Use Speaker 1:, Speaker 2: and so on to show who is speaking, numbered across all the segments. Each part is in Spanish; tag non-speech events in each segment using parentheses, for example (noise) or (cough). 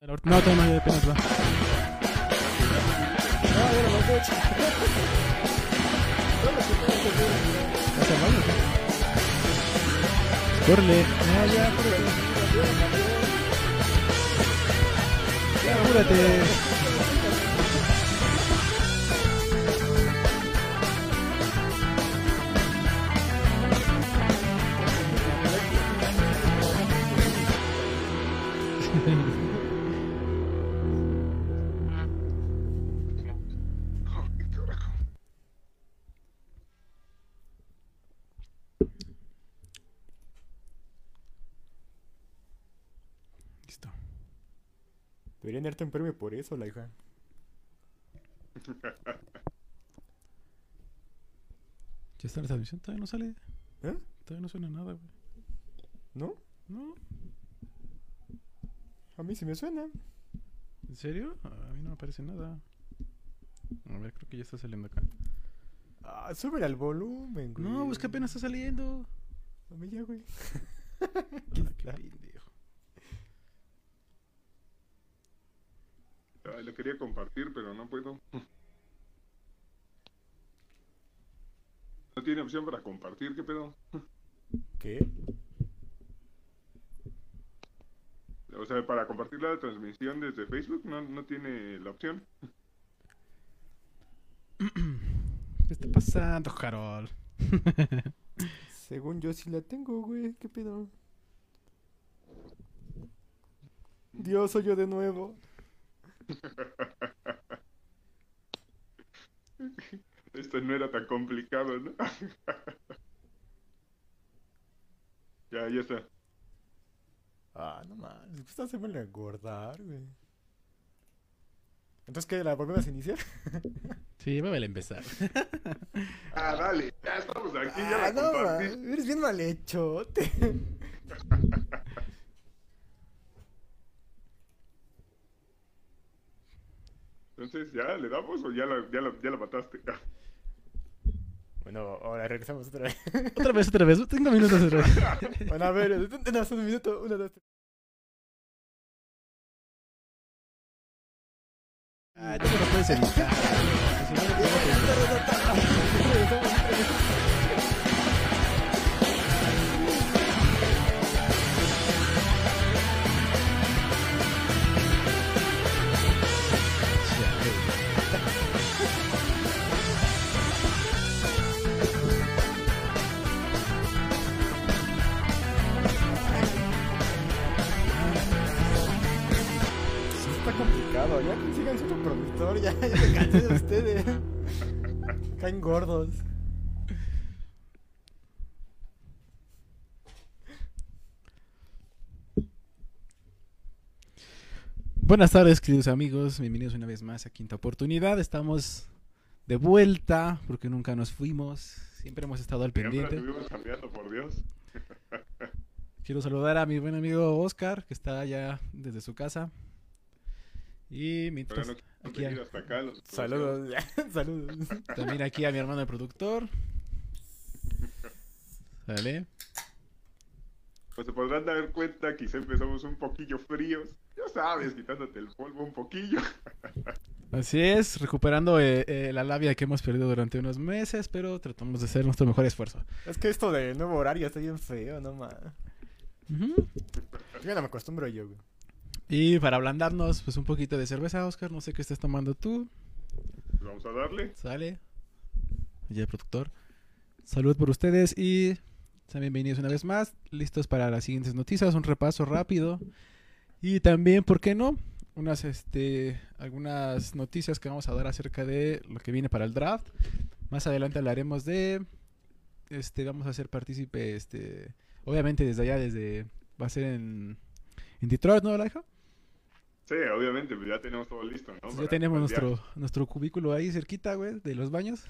Speaker 1: No, todavía no, apenas va. ¿Vas al baño o qué? Córrele. Ya, córrele. Ya, apúrate.
Speaker 2: Deberían darte un premio por eso, la hija.
Speaker 1: ¿Ya está la transmisión? Todavía no sale.
Speaker 2: ¿Eh?
Speaker 1: Todavía no suena nada, güey.
Speaker 2: ¿No?
Speaker 1: ¿No?
Speaker 2: A mí sí me suena.
Speaker 1: ¿En serio? A mí no me aparece nada. A ver, creo que ya está saliendo acá.
Speaker 2: Ah, súbele al volumen, güey.
Speaker 1: No, pues que apenas está saliendo.
Speaker 2: A mí ya, güey. (laughs)
Speaker 1: Ah, qué pendejo.
Speaker 3: Ay, lo quería compartir, pero no puedo. No tiene opción para compartir, ¿qué pedo?
Speaker 2: ¿Qué?
Speaker 3: O sea, para compartir la transmisión desde Facebook no, no tiene la opción.
Speaker 1: ¿Qué está pasando, Harold? (laughs)
Speaker 2: Según yo sí la tengo, güey. ¿Qué pedo? Dios, soy yo de nuevo.
Speaker 3: Esto no era tan complicado, ¿no? ya, ya está.
Speaker 2: Ah, no mames. Esta se vuelve a engordar, güey. Entonces, ¿qué? ¿La volvemos a iniciar?
Speaker 1: Sí, me a empezar.
Speaker 3: Ah, dale, ya estamos aquí, ya
Speaker 2: ah,
Speaker 3: la
Speaker 2: no,
Speaker 3: compartí.
Speaker 2: eres bien mal hechote.
Speaker 3: Entonces, ¿ya le damos o ya la, ya la, ya la mataste? (laughs)
Speaker 2: bueno, ahora regresamos otra vez. (laughs)
Speaker 1: otra vez, otra vez. Tengo minutos otra vez. (laughs)
Speaker 2: bueno, a ver, un minuto. Una, dos, tres.
Speaker 1: Ah, me lo puedes editar.
Speaker 2: Ya consigan otro productor. Ya, ya me cansé de ustedes. Caen gordos.
Speaker 1: Buenas tardes, queridos amigos. Bienvenidos una vez más a Quinta Oportunidad. Estamos de vuelta porque nunca nos fuimos. Siempre hemos estado al
Speaker 3: Siempre
Speaker 1: pendiente.
Speaker 3: estuvimos cambiando, por Dios.
Speaker 1: Quiero saludar a mi buen amigo Oscar, que está allá desde su casa. Y mientras,
Speaker 3: no
Speaker 1: aquí
Speaker 3: quiero
Speaker 1: a-
Speaker 3: venir hasta acá. Los
Speaker 2: Saludos. (laughs) Saludos.
Speaker 1: también aquí a mi hermano el productor. ¿Sale?
Speaker 3: Pues se podrán dar cuenta, quizá empezamos un poquillo fríos. Ya sabes, quitándote el polvo un poquillo. (laughs)
Speaker 1: Así es, recuperando eh, eh, la labia que hemos perdido durante unos meses, pero tratamos de hacer nuestro mejor esfuerzo.
Speaker 2: Es que esto del nuevo horario está bien feo, no más.
Speaker 1: Ujú.
Speaker 2: Ya no me acostumbro yo, güey.
Speaker 1: Y para ablandarnos, pues un poquito de cerveza, Oscar. No sé qué estás tomando tú.
Speaker 3: Vamos a darle.
Speaker 1: Sale. Ya productor. Salud por ustedes y sean bienvenidos una vez más. Listos para las siguientes noticias. Un repaso rápido. Y también, ¿por qué no? Unas, este, algunas noticias que vamos a dar acerca de lo que viene para el draft. Más adelante hablaremos de, este, vamos a hacer partícipe, este, obviamente desde allá, desde, va a ser en, en Detroit, ¿no, la hija?
Speaker 3: Sí, obviamente, pues ya tenemos todo listo, ¿no? Para-
Speaker 1: ya tenemos nuestro, nuestro cubículo ahí cerquita, güey, de los baños.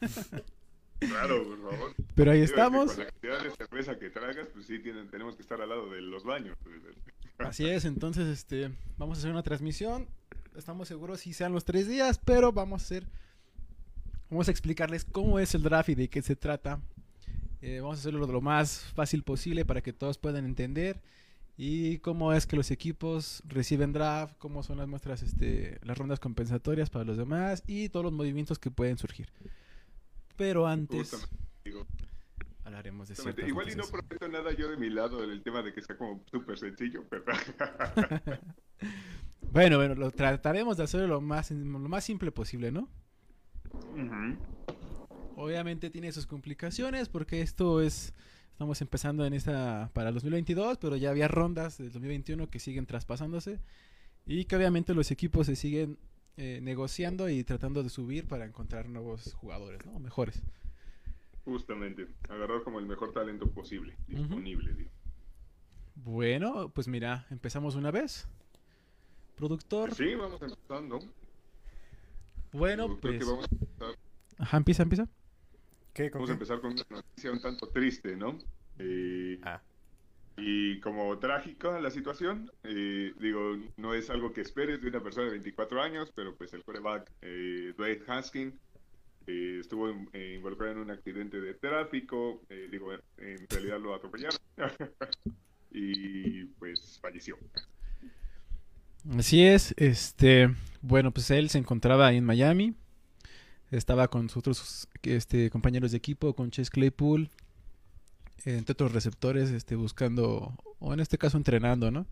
Speaker 1: (laughs)
Speaker 3: Claro, por favor.
Speaker 1: Pero ahí
Speaker 3: Digo, es que
Speaker 1: estamos.
Speaker 3: Con la cantidad de cerveza que tragas, pues sí, tienen, tenemos que estar al lado de los baños. pues. (laughs)
Speaker 1: Así es, entonces este vamos a hacer una transmisión. Estamos seguros si sean los tres días, pero vamos a hacer. Vamos a explicarles cómo es el draft y de qué se trata. Eh, vamos a hacerlo lo más fácil posible para que todos puedan entender. Y cómo es que los equipos reciben draft, cómo son las muestras, este, las rondas compensatorias para los demás y todos los movimientos que pueden surgir. Pero antes
Speaker 3: Justamente, digo,
Speaker 1: hablaremos de ciertas
Speaker 3: Igual y no prometo nada yo de mi lado del tema de que sea como súper sencillo, pero (laughs)
Speaker 1: Bueno, bueno, lo trataremos de hacerlo lo más, lo más simple posible, ¿no? Obviamente tiene sus complicaciones porque esto es estamos empezando en esta para el 2022, pero ya había rondas del 2021 que siguen traspasándose y que obviamente los equipos se siguen eh, negociando y tratando de subir para encontrar nuevos jugadores, ¿no? Mejores.
Speaker 3: justamente, agarrar como el mejor talento posible, disponible, digo.
Speaker 1: Bueno, pues mira, empezamos una vez. Productor.
Speaker 3: Sí, vamos empezando.
Speaker 1: Bueno, pues
Speaker 3: que vamos a empezar,
Speaker 1: Ajá, empieza, empieza.
Speaker 2: ¿Qué? ¿Con
Speaker 3: vamos a empezar con una noticia un tanto triste, ¿no? Eh,
Speaker 2: Ah.
Speaker 3: Y como trágica la situación, eh, digo, no es algo que esperes de una persona de 24 años, pero pues el quarterback eh, Dwayne Haskins eh, estuvo in- eh, involucrado en un accidente de tráfico, eh, digo, en realidad lo atropellaron (laughs) y pues falleció.
Speaker 1: Así es, este, bueno, pues él se encontraba ahí en Miami, estaba con sus otros este, compañeros de equipo, con Chase Claypool, entre otros receptores, este, buscando, o en este caso entrenando, ¿no?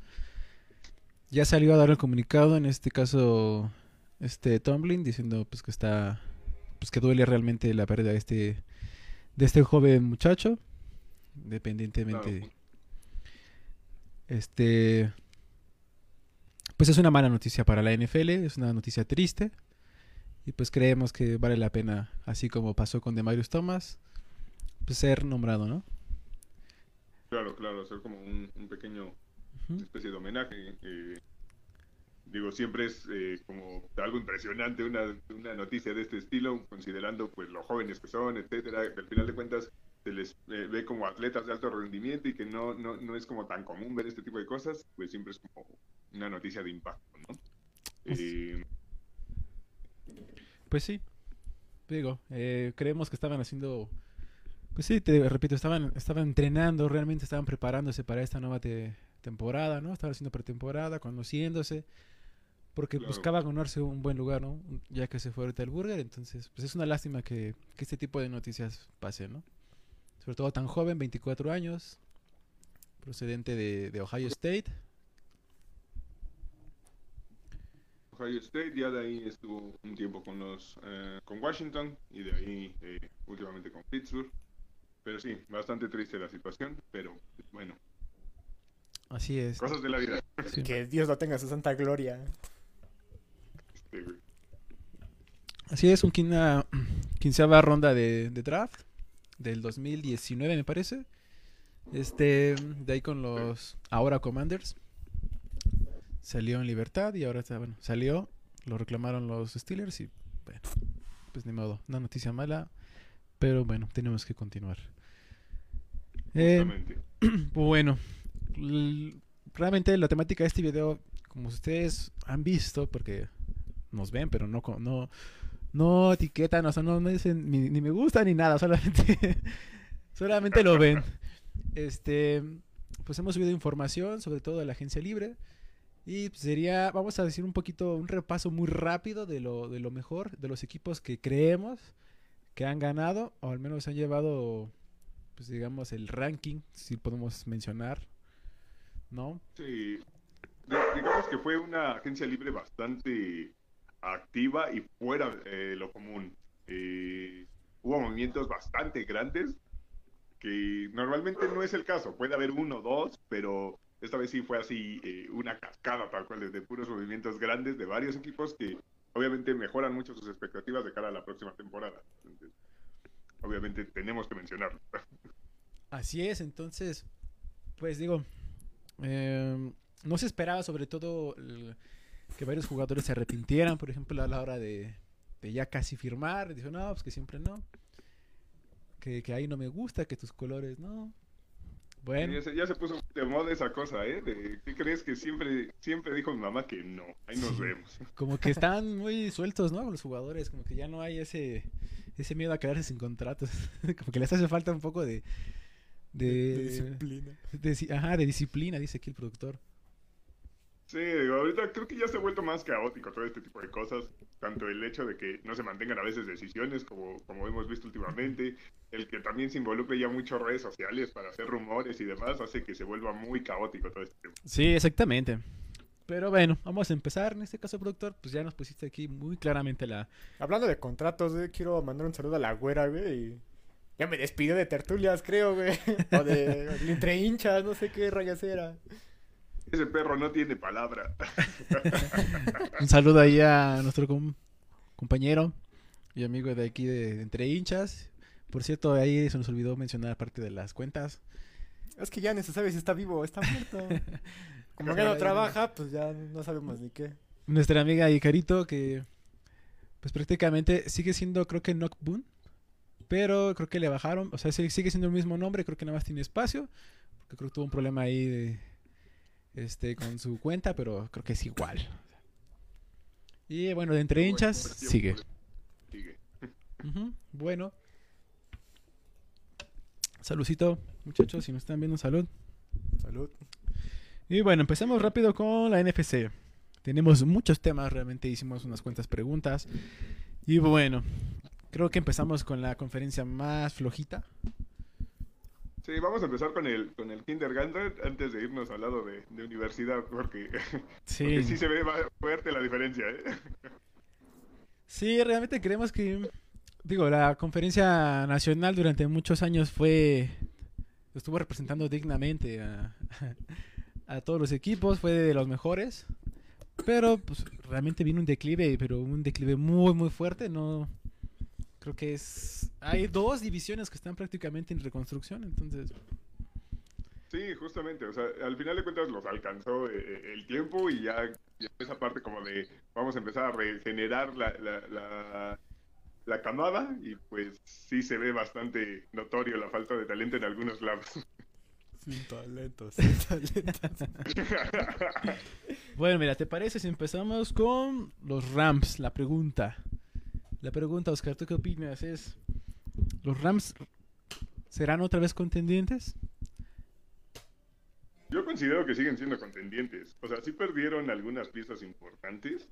Speaker 1: Ya salió a dar el comunicado, en este caso, este Tomlin, diciendo pues que está, pues que duele realmente la pérdida de este, de este joven muchacho, independientemente,
Speaker 3: Claro.
Speaker 1: este, pues es una mala noticia para la NFL, es una noticia triste. Y pues creemos que vale la pena, así como pasó con Demarius Thomas, pues ser nombrado, ¿no?
Speaker 3: Claro, claro, hacer como un, un pequeño
Speaker 1: Ujú.
Speaker 3: especie de homenaje. eh, digo, siempre es eh, como algo impresionante una, una noticia de este estilo, considerando pues los jóvenes que son, etcétera, que al final de cuentas se les eh, ve como atletas de alto rendimiento y que no, no, no es como tan común ver este tipo de cosas, pues siempre es como una noticia de impacto, ¿no? Eh,
Speaker 1: Pues sí, digo, eh, creemos que estaban haciendo, pues sí, te repito, estaban, estaban entrenando, realmente estaban preparándose para esta nueva te- temporada, ¿no? Estaban haciendo pretemporada, conociéndose, porque
Speaker 3: Claro.
Speaker 1: buscaba ganarse un buen lugar, ¿no? Ya que se fue ahorita el Burger, entonces, pues es una lástima que, que este tipo de noticias pasen, ¿no? Sobre todo tan joven, 24 años, procedente de, de Ohio State.
Speaker 3: Ohio State, ya de ahí estuvo un tiempo con los eh, con Washington y de ahí eh, últimamente con Pittsburgh. Pero sí, bastante triste la situación, pero bueno,
Speaker 1: Así es.
Speaker 3: cosas de la vida.
Speaker 1: sí.
Speaker 2: Que Dios lo tenga en su santa gloria.
Speaker 3: Este.
Speaker 1: Así es, un quina, (clears throat) quinceava ronda de, de draft del 2019 me parece. Este, de ahí con los ahora Commanders. Salió en libertad y ahora está, bueno, salió, lo reclamaron los Steelers y bueno, pues ni modo, una noticia mala, pero bueno, tenemos que continuar. Eh, (clears throat) bueno, realmente la temática de este video, como ustedes han visto, porque nos ven, pero no, no, no etiquetan, o sea, no, no dicen ni, ni me gusta ni nada, (laughs) solamente, solamente lo ven. (laughs) Este, pues hemos subido información, sobre todo de la agencia libre. Y pues, sería, vamos a decir un poquito, un repaso muy rápido de lo, de lo mejor, de los equipos que creemos que han ganado, o al menos han llevado, pues digamos, el ranking, si podemos mencionar, ¿no?
Speaker 3: Sí, digamos que fue una agencia libre bastante activa y fuera de lo común. Eh, hubo movimientos bastante grandes que normalmente no es el caso. Puede haber uno o dos, pero esta vez sí fue así eh, una cascada tal cual de, de puros movimientos grandes de varios equipos que obviamente mejoran mucho sus expectativas de cara a la próxima temporada. Obviamente tenemos que mencionarlo. (laughs)
Speaker 1: Así es, entonces, pues digo, em, no se esperaba sobre todo que varios jugadores se arrepintieran, por ejemplo, a la hora de, ya casi firmar, dijo, no, pues que siempre no, que ahí no me gusta, que tus colores no. Bueno,
Speaker 3: Ya se, ya se puso de moda esa cosa, ¿eh? De, ¿Qué crees que siempre, siempre dijo mi mamá que no? Ahí nos
Speaker 1: Sí.
Speaker 3: vemos.
Speaker 1: como que (laughs) están muy sueltos, ¿no? Los jugadores, como que ya no hay ese, ese miedo a quedarse sin contratos, (laughs) como que les hace falta un poco de, de,
Speaker 2: De disciplina.
Speaker 1: de ajá, de disciplina, dice aquí el productor.
Speaker 3: Sí, digo, ahorita creo que ya se ha vuelto más caótico todo este tipo de cosas, tanto el hecho de que no se mantengan a veces decisiones como, como hemos visto últimamente, el que también se involucre ya mucho redes sociales para hacer rumores y demás, hace que se vuelva muy caótico todo este tema.
Speaker 1: Sí, exactamente. Pero bueno, vamos a empezar. En este caso, productor, pues ya nos pusiste aquí muy claramente la...
Speaker 2: Hablando de contratos, güey, quiero mandar un saludo a la güera, güey. y Ya me despidió de tertulias, creo, güey. (laughs) O de entre hinchas, no sé qué rayas era.
Speaker 3: Ese perro no tiene palabra. (laughs)
Speaker 1: Un saludo ahí a nuestro com- compañero y amigo de aquí de, de Entre Hinchas. Por cierto, ahí se nos olvidó mencionar parte de las cuentas.
Speaker 2: Es que ya ni se sabe si está vivo o está muerto. (laughs) Como
Speaker 1: que
Speaker 2: no trabaja, pues ya no sabemos ni qué.
Speaker 1: Nuestra amiga Icarito, que pues prácticamente sigue siendo, creo que Knockboon. Pero creo que le bajaron, o sea, sigue siendo el mismo nombre, creo que nada más tiene espacio. Porque creo que tuvo un problema ahí de, este, con su cuenta, pero creo que es igual. Y bueno, de entre hinchas, sigue.
Speaker 3: Sigue.
Speaker 1: Bueno. Saludcito, muchachos, si nos están viendo, salud.
Speaker 2: Salud.
Speaker 1: Y bueno, empecemos rápido con la NFC. Tenemos muchos temas, realmente hicimos unas cuantas preguntas. Y bueno, creo que empezamos con la conferencia más flojita.
Speaker 3: Sí, vamos a empezar con el, con el kindergarten antes de irnos al lado de, de universidad, porque,
Speaker 1: Sí,
Speaker 3: porque sí se ve fuerte la diferencia, ¿eh?
Speaker 1: sí, realmente creemos que, digo, la conferencia nacional durante muchos años fue, estuvo representando dignamente a, a todos los equipos, fue de los mejores. Pero pues realmente vino un declive, pero un declive muy muy fuerte, no creo que es hay dos divisiones que están prácticamente en reconstrucción, entonces
Speaker 3: Sí, justamente, o sea, al final de cuentas los alcanzó eh, eh, el tiempo y ya, ya esa parte como de vamos a empezar a regenerar la, la, la, la camada y pues sí se ve bastante notorio la falta de talento en algunos lados. (laughs)
Speaker 2: Sin talento, (laughs) sin talento. (laughs)
Speaker 1: bueno, mira, ¿te parece si empezamos con los Rams? La pregunta. La pregunta, Oscar, ¿tú qué opinas? Es ¿Los Rams serán otra vez contendientes?
Speaker 3: Yo considero que siguen siendo contendientes. O sea, sí perdieron algunas piezas importantes,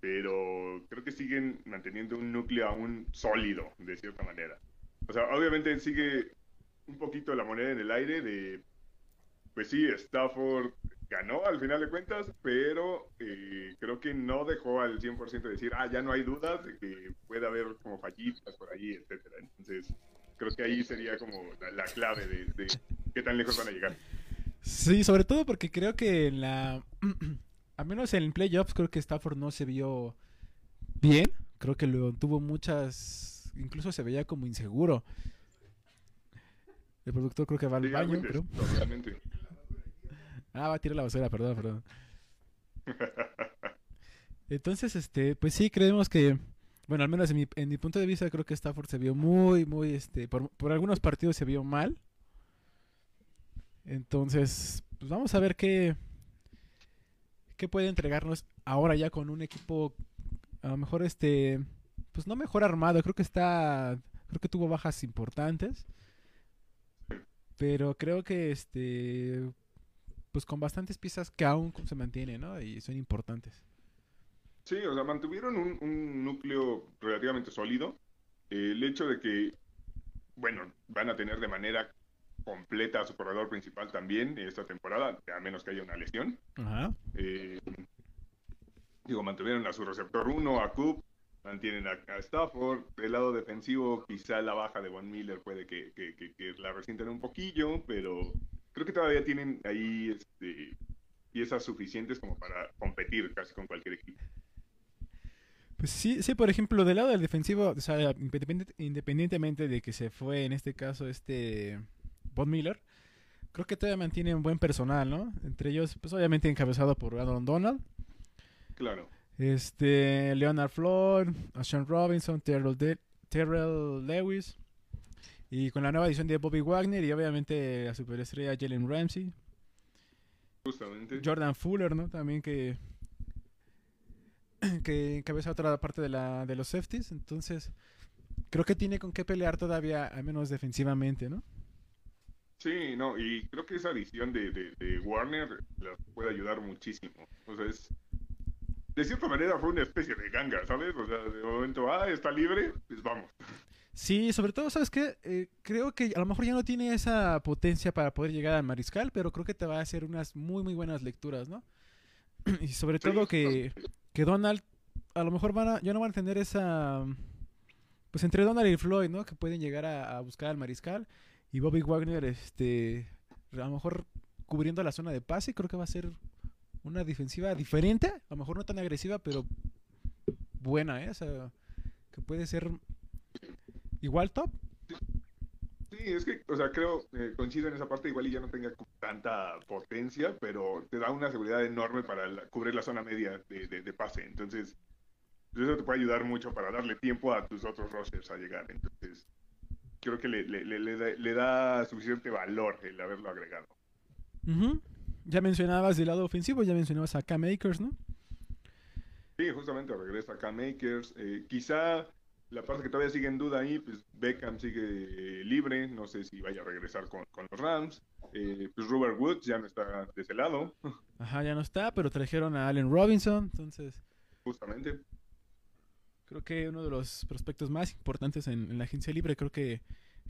Speaker 3: pero creo que siguen manteniendo un núcleo aún sólido, de cierta manera. O sea, obviamente sigue un poquito la moneda en el aire de, pues sí, Stafford ganó al final de cuentas, pero eh, creo que no dejó al 100% de decir, ah, ya no hay dudas de que puede haber como fallitas por ahí, etcétera. Entonces, creo que ahí sería como la, la clave de, de qué tan lejos van a llegar.
Speaker 1: Sí, sobre todo porque creo que en la. (clears throat) Al menos en playoffs, creo que Stafford no se vio bien. Creo que lo tuvo muchas. Incluso se veía como inseguro. El productor creo que va al
Speaker 3: Sí,
Speaker 1: baño, creo.
Speaker 3: realmente.
Speaker 1: Ah, va a tirar la basura, perdón, perdón. Entonces, este, pues sí, creemos que. Bueno, al menos en mi, punto de vista, creo que Stafford se vio muy, muy, este. Por, por algunos partidos se vio mal. Entonces, pues vamos a ver qué, qué puede entregarnos ahora ya con un equipo a lo mejor este, pues no mejor armado, creo que está, creo que tuvo bajas importantes, pero creo que este, pues con bastantes piezas que aún se mantienen, ¿no? Y son importantes.
Speaker 3: Sí, o sea, mantuvieron un, un núcleo relativamente sólido. Eh, el hecho de que, bueno, van a tener de manera completa a su corredor principal también esta temporada, a menos que haya una lesión.
Speaker 1: Ajá.
Speaker 3: Eh, digo, mantuvieron a su receptor 1, a Coop, mantienen a, a, Stafford. Del lado defensivo, quizá la baja de Von Miller puede que, que, que, que, la resienten un poquillo, pero creo que todavía tienen ahí este, piezas suficientes como para competir casi con cualquier equipo.
Speaker 1: Pues sí, sí, por ejemplo, del lado del defensivo, o sea, independientemente de que se fue en este caso este Von Miller, creo que todavía mantiene un buen personal, ¿no? Entre ellos, pues obviamente encabezado por Aaron Donald.
Speaker 3: Claro.
Speaker 1: Este, Leonard Floyd, Sean Robinson, Terrell, De Terrell Lewis. Y con la nueva edición de Bobby Wagner y obviamente la superestrella Jalen Ramsey.
Speaker 3: Justamente.
Speaker 1: Jordan Fuller, ¿no? También que (clears throat) que encabeza otra parte de la de los safeties, entonces creo que tiene con qué pelear todavía, al menos defensivamente, ¿no?
Speaker 3: Sí, no, y creo que esa visión de, de, de Warner la puede ayudar muchísimo. O sea, es, de cierta manera fue una especie de ganga, ¿sabes? O sea, de momento, ah, está libre, pues vamos.
Speaker 1: Sí, sobre todo, ¿sabes qué? Eh, creo que a lo mejor ya no tiene esa potencia para poder llegar al mariscal, pero creo que te va a hacer unas muy, muy buenas lecturas, ¿no? (clears throat) y sobre
Speaker 3: Sí,
Speaker 1: todo que, que Donald, a lo mejor van a, ya no van a tener esa... Pues entre Donald y Floyd, ¿no? Que pueden llegar a, a buscar al mariscal. Y Bobby Wagner, este... A lo mejor cubriendo la zona de pase, creo que va a ser una defensiva diferente. A lo mejor no tan agresiva, pero buena, ¿eh? O sea, que puede ser igual top.
Speaker 3: Sí, es que, o sea, creo, eh, coincido en esa parte, igual y ya no tenga tanta potencia, pero te da una seguridad enorme para la- cubrir la zona media de, de- de pase. Entonces, pues eso te puede ayudar mucho para darle tiempo a tus otros rosters a llegar. Entonces, creo que le, le- le- da, le da suficiente valor el haberlo agregado.
Speaker 1: Ujú. Ya mencionabas del lado ofensivo, ya mencionabas a Cam Akers, ¿no?
Speaker 3: Sí, justamente regresa acá Makers. Eh, quizá la parte que todavía sigue en duda ahí, pues Beckham sigue eh, libre, no sé si vaya a regresar con, con los Rams. Eh, pues Robert Woods ya no está de ese lado,
Speaker 1: Ajá, ya no está, pero trajeron a Allen Robinson, entonces
Speaker 3: justamente.
Speaker 1: creo que uno de los prospectos más importantes en, en la agencia libre, creo que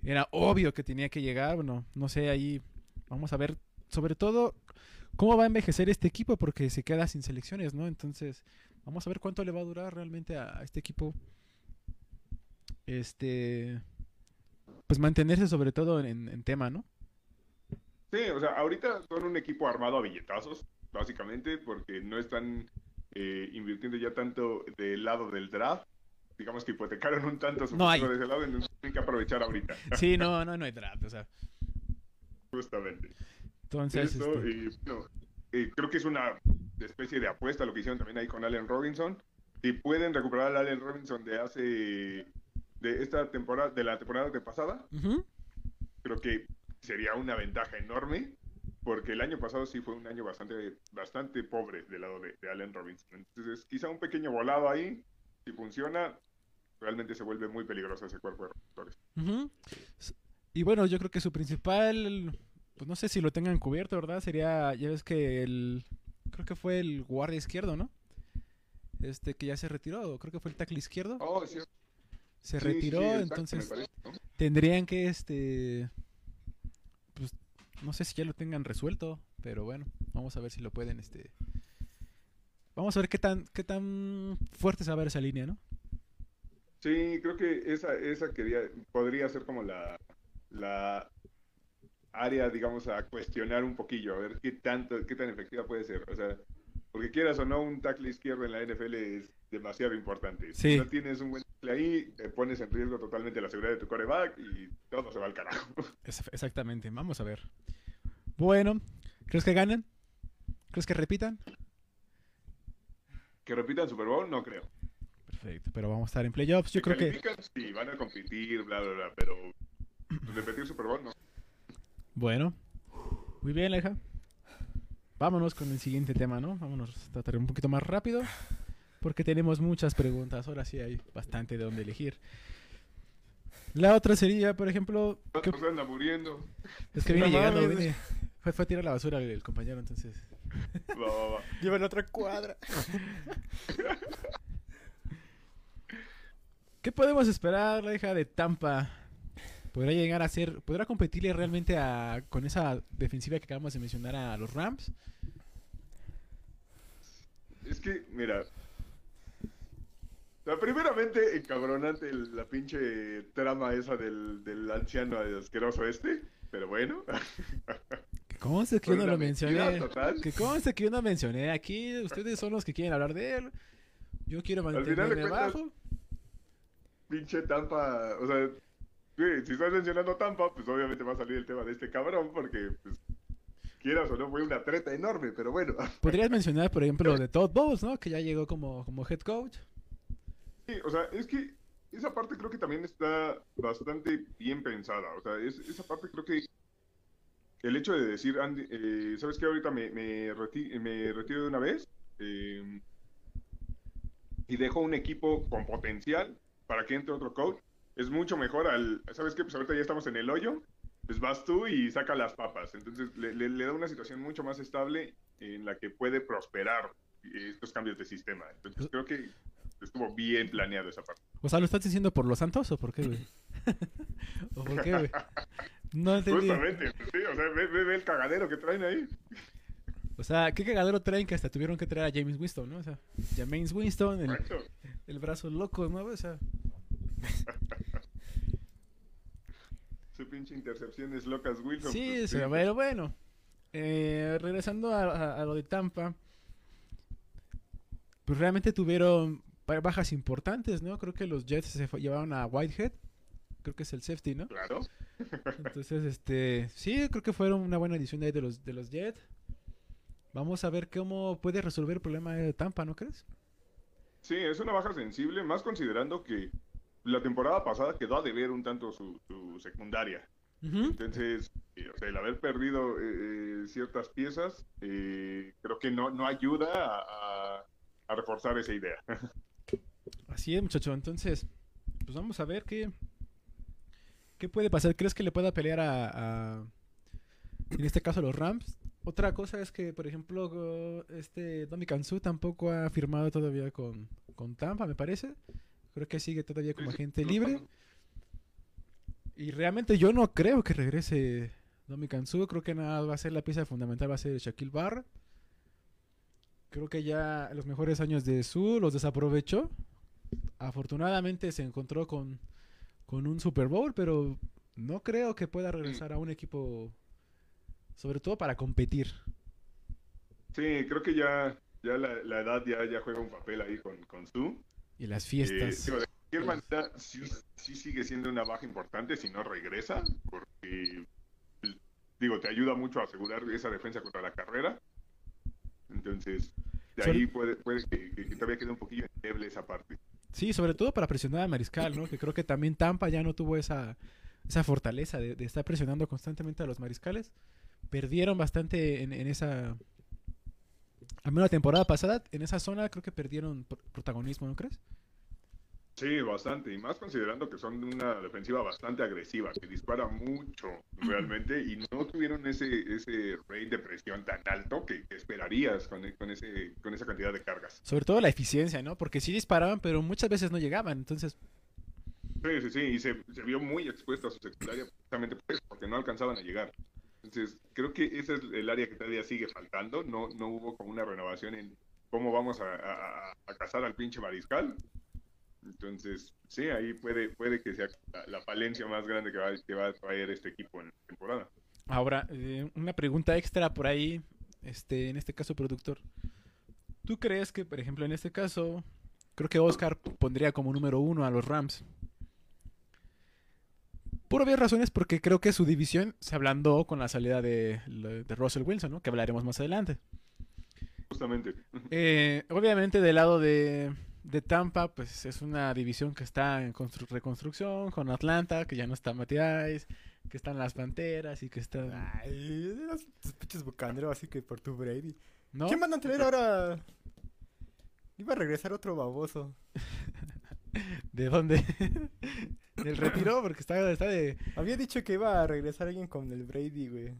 Speaker 1: era obvio que tenía que llegar, bueno, no sé, ahí vamos a ver, sobre todo, cómo va a envejecer este equipo, porque se queda sin selecciones, ¿no? Entonces, vamos a ver cuánto le va a durar realmente a, a este equipo, este, pues mantenerse sobre todo en, en tema, ¿no?
Speaker 3: Sí, o sea, ahorita son un equipo armado a billetazos, básicamente, porque no están eh, invirtiendo ya tanto del lado del draft. Digamos que hipotecaron un tanto su
Speaker 1: No hay.
Speaker 3: de ese lado, entonces tienen que aprovechar ahorita, (laughs)
Speaker 1: Sí, no, no, no hay draft, o sea,
Speaker 3: justamente.
Speaker 1: entonces, este,
Speaker 3: y, bueno, eh, creo que es una especie de apuesta lo que hicieron también ahí con Allen Robinson. Si pueden recuperar al Allen Robinson de hace, de esta temporada, de la temporada de pasada, creo que sería una ventaja enorme, porque el año pasado sí fue un año bastante, bastante pobre del lado de, de Allen Robinson. Entonces, quizá un pequeño volado ahí, si funciona, realmente se vuelve muy peligroso ese cuerpo de receptores.
Speaker 1: Y bueno, yo creo que su principal, pues no sé si lo tengan cubierto, ¿verdad? Sería, ya ves que el, creo que fue el guardia izquierdo, ¿no? Este que ya se retiró, creo que fue el tackle izquierdo.
Speaker 3: Oh, sí,
Speaker 1: se
Speaker 3: sí,
Speaker 1: retiró,
Speaker 3: sí, exacto, me
Speaker 1: entonces
Speaker 3: parece, ¿no?
Speaker 1: tendrían que, este, pues no sé si ya lo tengan resuelto, pero bueno, vamos a ver si lo pueden, este, vamos a ver qué tan, qué tan fuerte se va a ver esa línea, ¿no?
Speaker 3: Sí, creo que esa, esa quería, podría ser como la, la área, digamos, a cuestionar un poquillo, a ver qué tanto, qué tan efectiva puede ser. O sea, porque quieras o no, un tackle izquierdo en la NFL es demasiado importante.
Speaker 1: Sí.
Speaker 3: Si no tienes un buen ahí, te pones en riesgo totalmente la seguridad de tu coreback y todo se va al carajo.
Speaker 1: Exactamente, vamos a ver. Bueno, ¿crees que ganen? ¿Crees que repitan?
Speaker 3: Que repitan Super Bowl, no creo.
Speaker 1: Perfecto, pero vamos a estar en playoffs. Yo creo que
Speaker 3: sí, van a competir, bla, bla, bla, pero repetir Super Bowl, no.
Speaker 1: Bueno, muy bien, Leja. Vámonos con el siguiente tema, ¿no? Vámonos a tratar un poquito más rápido. Porque tenemos muchas preguntas. Ahora sí hay bastante de dónde elegir. La otra sería, por ejemplo. ¿qué-
Speaker 3: Se anda muriendo.
Speaker 1: Es que viene
Speaker 2: No
Speaker 1: llegando.
Speaker 2: mames.
Speaker 1: viene- fue, fue a tirar la basura el, el compañero, entonces.
Speaker 3: Va, va, va. (laughs)
Speaker 2: Lleva en otra cuadra. (laughs)
Speaker 1: ¿Qué podemos esperar, la hija de Tampa? ¿Podrá llegar a ser. ¿Podrá competirle realmente a, con esa defensiva que acabamos de mencionar a los Rams?
Speaker 3: Es que, mira. Sea, primeramente, encabronante la pinche trama esa del, del anciano asqueroso este. Pero bueno.
Speaker 1: Que conste que yo no lo mencioné. Que conste que yo no mencioné. Aquí ustedes son los que quieren hablar de él. Yo quiero mantenerme abajo.
Speaker 3: pinche Tampa. O sea, si estás mencionando Tampa, pues obviamente va a salir el tema de este cabrón. Porque, pues, quieras o no, fue una treta enorme. Pero bueno.
Speaker 1: Podrías mencionar, por ejemplo, de (laughs) Todd Bowles, ¿no? Que ya llegó como, como head coach.
Speaker 3: Sí, o sea, es que esa parte creo que también está bastante bien pensada. O sea, es- esa parte creo que el hecho de decir, Andy, eh, ¿sabes qué? Ahorita me, me, reti- me retiro de una vez eh, y dejo un equipo con potencial para que entre otro coach. Es mucho mejor al, ¿sabes qué? Pues ahorita ya estamos en el hoyo. pues vas tú y saca las papas. Entonces le da una situación mucho más estable en la que puede prosperar estos cambios de sistema. Entonces creo que estuvo bien planeado esa parte.
Speaker 1: O sea, ¿lo estás diciendo por los santos o por qué, güey? (laughs) ¿O por qué, güey? No entendí.
Speaker 3: Justamente, sí, o sea, ve, ve- ve el cagadero que traen ahí.
Speaker 1: O sea, ¿qué cagadero traen que hasta tuvieron que traer a James Winston, ¿no? O sea, James Winston, el, el brazo loco, ¿no? O sea, (laughs)
Speaker 3: Su pinche intercepciones locas, Wilson.
Speaker 1: sí,
Speaker 3: pues,
Speaker 1: sea, pero bueno. Eh, regresando a, a- a lo de Tampa, pues realmente tuvieron bajas importantes, ¿no? Creo que los Jets se llevaron a Whitehead, creo que es el safety, ¿no?
Speaker 3: Claro.
Speaker 1: Entonces, este, sí, creo que fueron una buena edición de ahí de los, de los Jets. Vamos a ver cómo puede resolver el problema de Tampa, ¿no crees?
Speaker 3: Sí, es una baja sensible, más considerando que la temporada pasada quedó a deber un tanto su, su secundaria. Entonces, eh, o sea, el haber perdido eh, eh, ciertas piezas, eh, creo que no, no ayuda a, a- a reforzar esa idea. (laughs)
Speaker 1: Así es, muchacho. Entonces, pues vamos a ver qué, qué puede pasar. ¿Crees que le pueda pelear a, a- en este caso, a los Rams? Otra cosa es que, por ejemplo, este Domi Kansu tampoco ha firmado todavía con, con Tampa, me parece. Creo que sigue todavía como agente libre. Y realmente yo no creo que regrese Domi Kansu. Creo que nada va a ser la pieza fundamental, va a ser Shaquille Barr. Creo que ya los mejores años de Su los desaprovechó. Afortunadamente se encontró con, con un Super Bowl, pero no creo que pueda regresar a un equipo, sobre todo para competir.
Speaker 3: Sí, creo que ya, ya la, la edad ya, ya juega un papel ahí con, con Su.
Speaker 1: Y las
Speaker 3: Eh,
Speaker 1: fiestas.
Speaker 3: digo, de cualquier manera, sí, sí sigue siendo una baja importante si no regresa, porque, digo, te ayuda mucho a asegurar esa defensa contra la carrera. Entonces, de ahí puede, puede que todavía quede un poquillo endeble esa parte.
Speaker 1: Sí, sobre todo para presionar a Mariscal, ¿no? Que creo que también Tampa ya no tuvo esa, esa fortaleza de, estar presionando constantemente a los Mariscales. Perdieron bastante en, en esa... A menos la temporada pasada, en esa zona creo que perdieron pr- protagonismo, ¿no crees?
Speaker 3: Sí, bastante, y más considerando que son una defensiva bastante agresiva, que dispara mucho realmente, y no tuvieron ese, ese rate de presión tan alto que, que esperarías con, con, ese, con esa cantidad de cargas.
Speaker 1: Sobre todo la eficiencia, ¿no? Porque sí disparaban, pero muchas veces no llegaban. Entonces,
Speaker 3: Sí, sí, sí, y se, se vio muy expuesto a su secundaria precisamente por eso, porque no alcanzaban a llegar. Entonces, creo que ese es el área que todavía sigue faltando, no, no hubo como una renovación en cómo vamos a, a, a cazar al pinche mariscal. Entonces, sí, ahí puede, puede que sea la, la falencia más grande que va, que va a traer este equipo en la temporada.
Speaker 1: ahora, eh, una pregunta extra por ahí, este, en este caso, productor. ¿Tú crees que, por ejemplo, en este caso, creo que Oscar pondría como número uno a los Rams? Por obvias razones, porque creo que su división se ablandó con la salida de, de Russell Wilson, ¿no? Que hablaremos más adelante.
Speaker 3: Justamente.
Speaker 1: Eh, obviamente del lado de, de Tampa, pues es una división que está en constru- reconstrucción con Atlanta, que ya no está Matías, que están las Panteras y que están...
Speaker 2: Ay, esos pinches bucaneros así que por tu Brady.
Speaker 1: ¿No?
Speaker 2: ¿Quién van a tener ahora? Iba a regresar otro baboso. (laughs)
Speaker 1: ¿De dónde? (laughs) Del retiro, porque está, está de...
Speaker 2: Había dicho que iba a regresar alguien con el Brady, güey.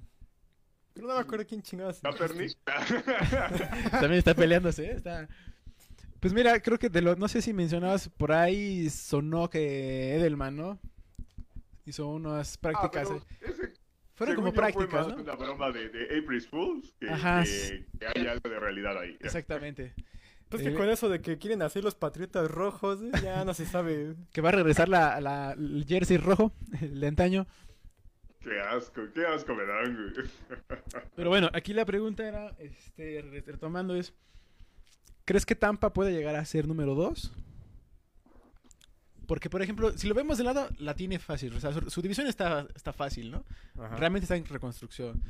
Speaker 2: Pero no me acuerdo quién chingados. (laughs)
Speaker 1: También está peleándose, ¿eh? Está... Pues mira, creo que de lo... No sé si mencionabas, por ahí sonó que Edelman, ¿no? Hizo unas
Speaker 3: Ah,
Speaker 1: prácticas...
Speaker 3: ese,
Speaker 1: Fueron como
Speaker 3: fue
Speaker 1: prácticas,
Speaker 3: más
Speaker 1: ¿no?
Speaker 3: una broma de, de April Fools que,
Speaker 1: Ajá.
Speaker 3: que- que hay algo de realidad ahí.
Speaker 1: Exactamente.
Speaker 2: Pues que
Speaker 1: Eh,
Speaker 2: con eso de que quieren hacer los patriotas rojos, eh, ya no se sabe. (laughs)
Speaker 1: Que va a regresar la, la- el jersey rojo, el de antaño.
Speaker 3: Qué asco, qué asco me dan, güey.
Speaker 1: Pero bueno, aquí la pregunta era, este, re- retomando es, ¿crees que Tampa puede llegar a ser número 2? Porque, por ejemplo, si lo vemos de lado, la tiene fácil. O sea, su, su división está, está fácil, ¿no?
Speaker 2: Ajá.
Speaker 1: Realmente está en reconstrucción.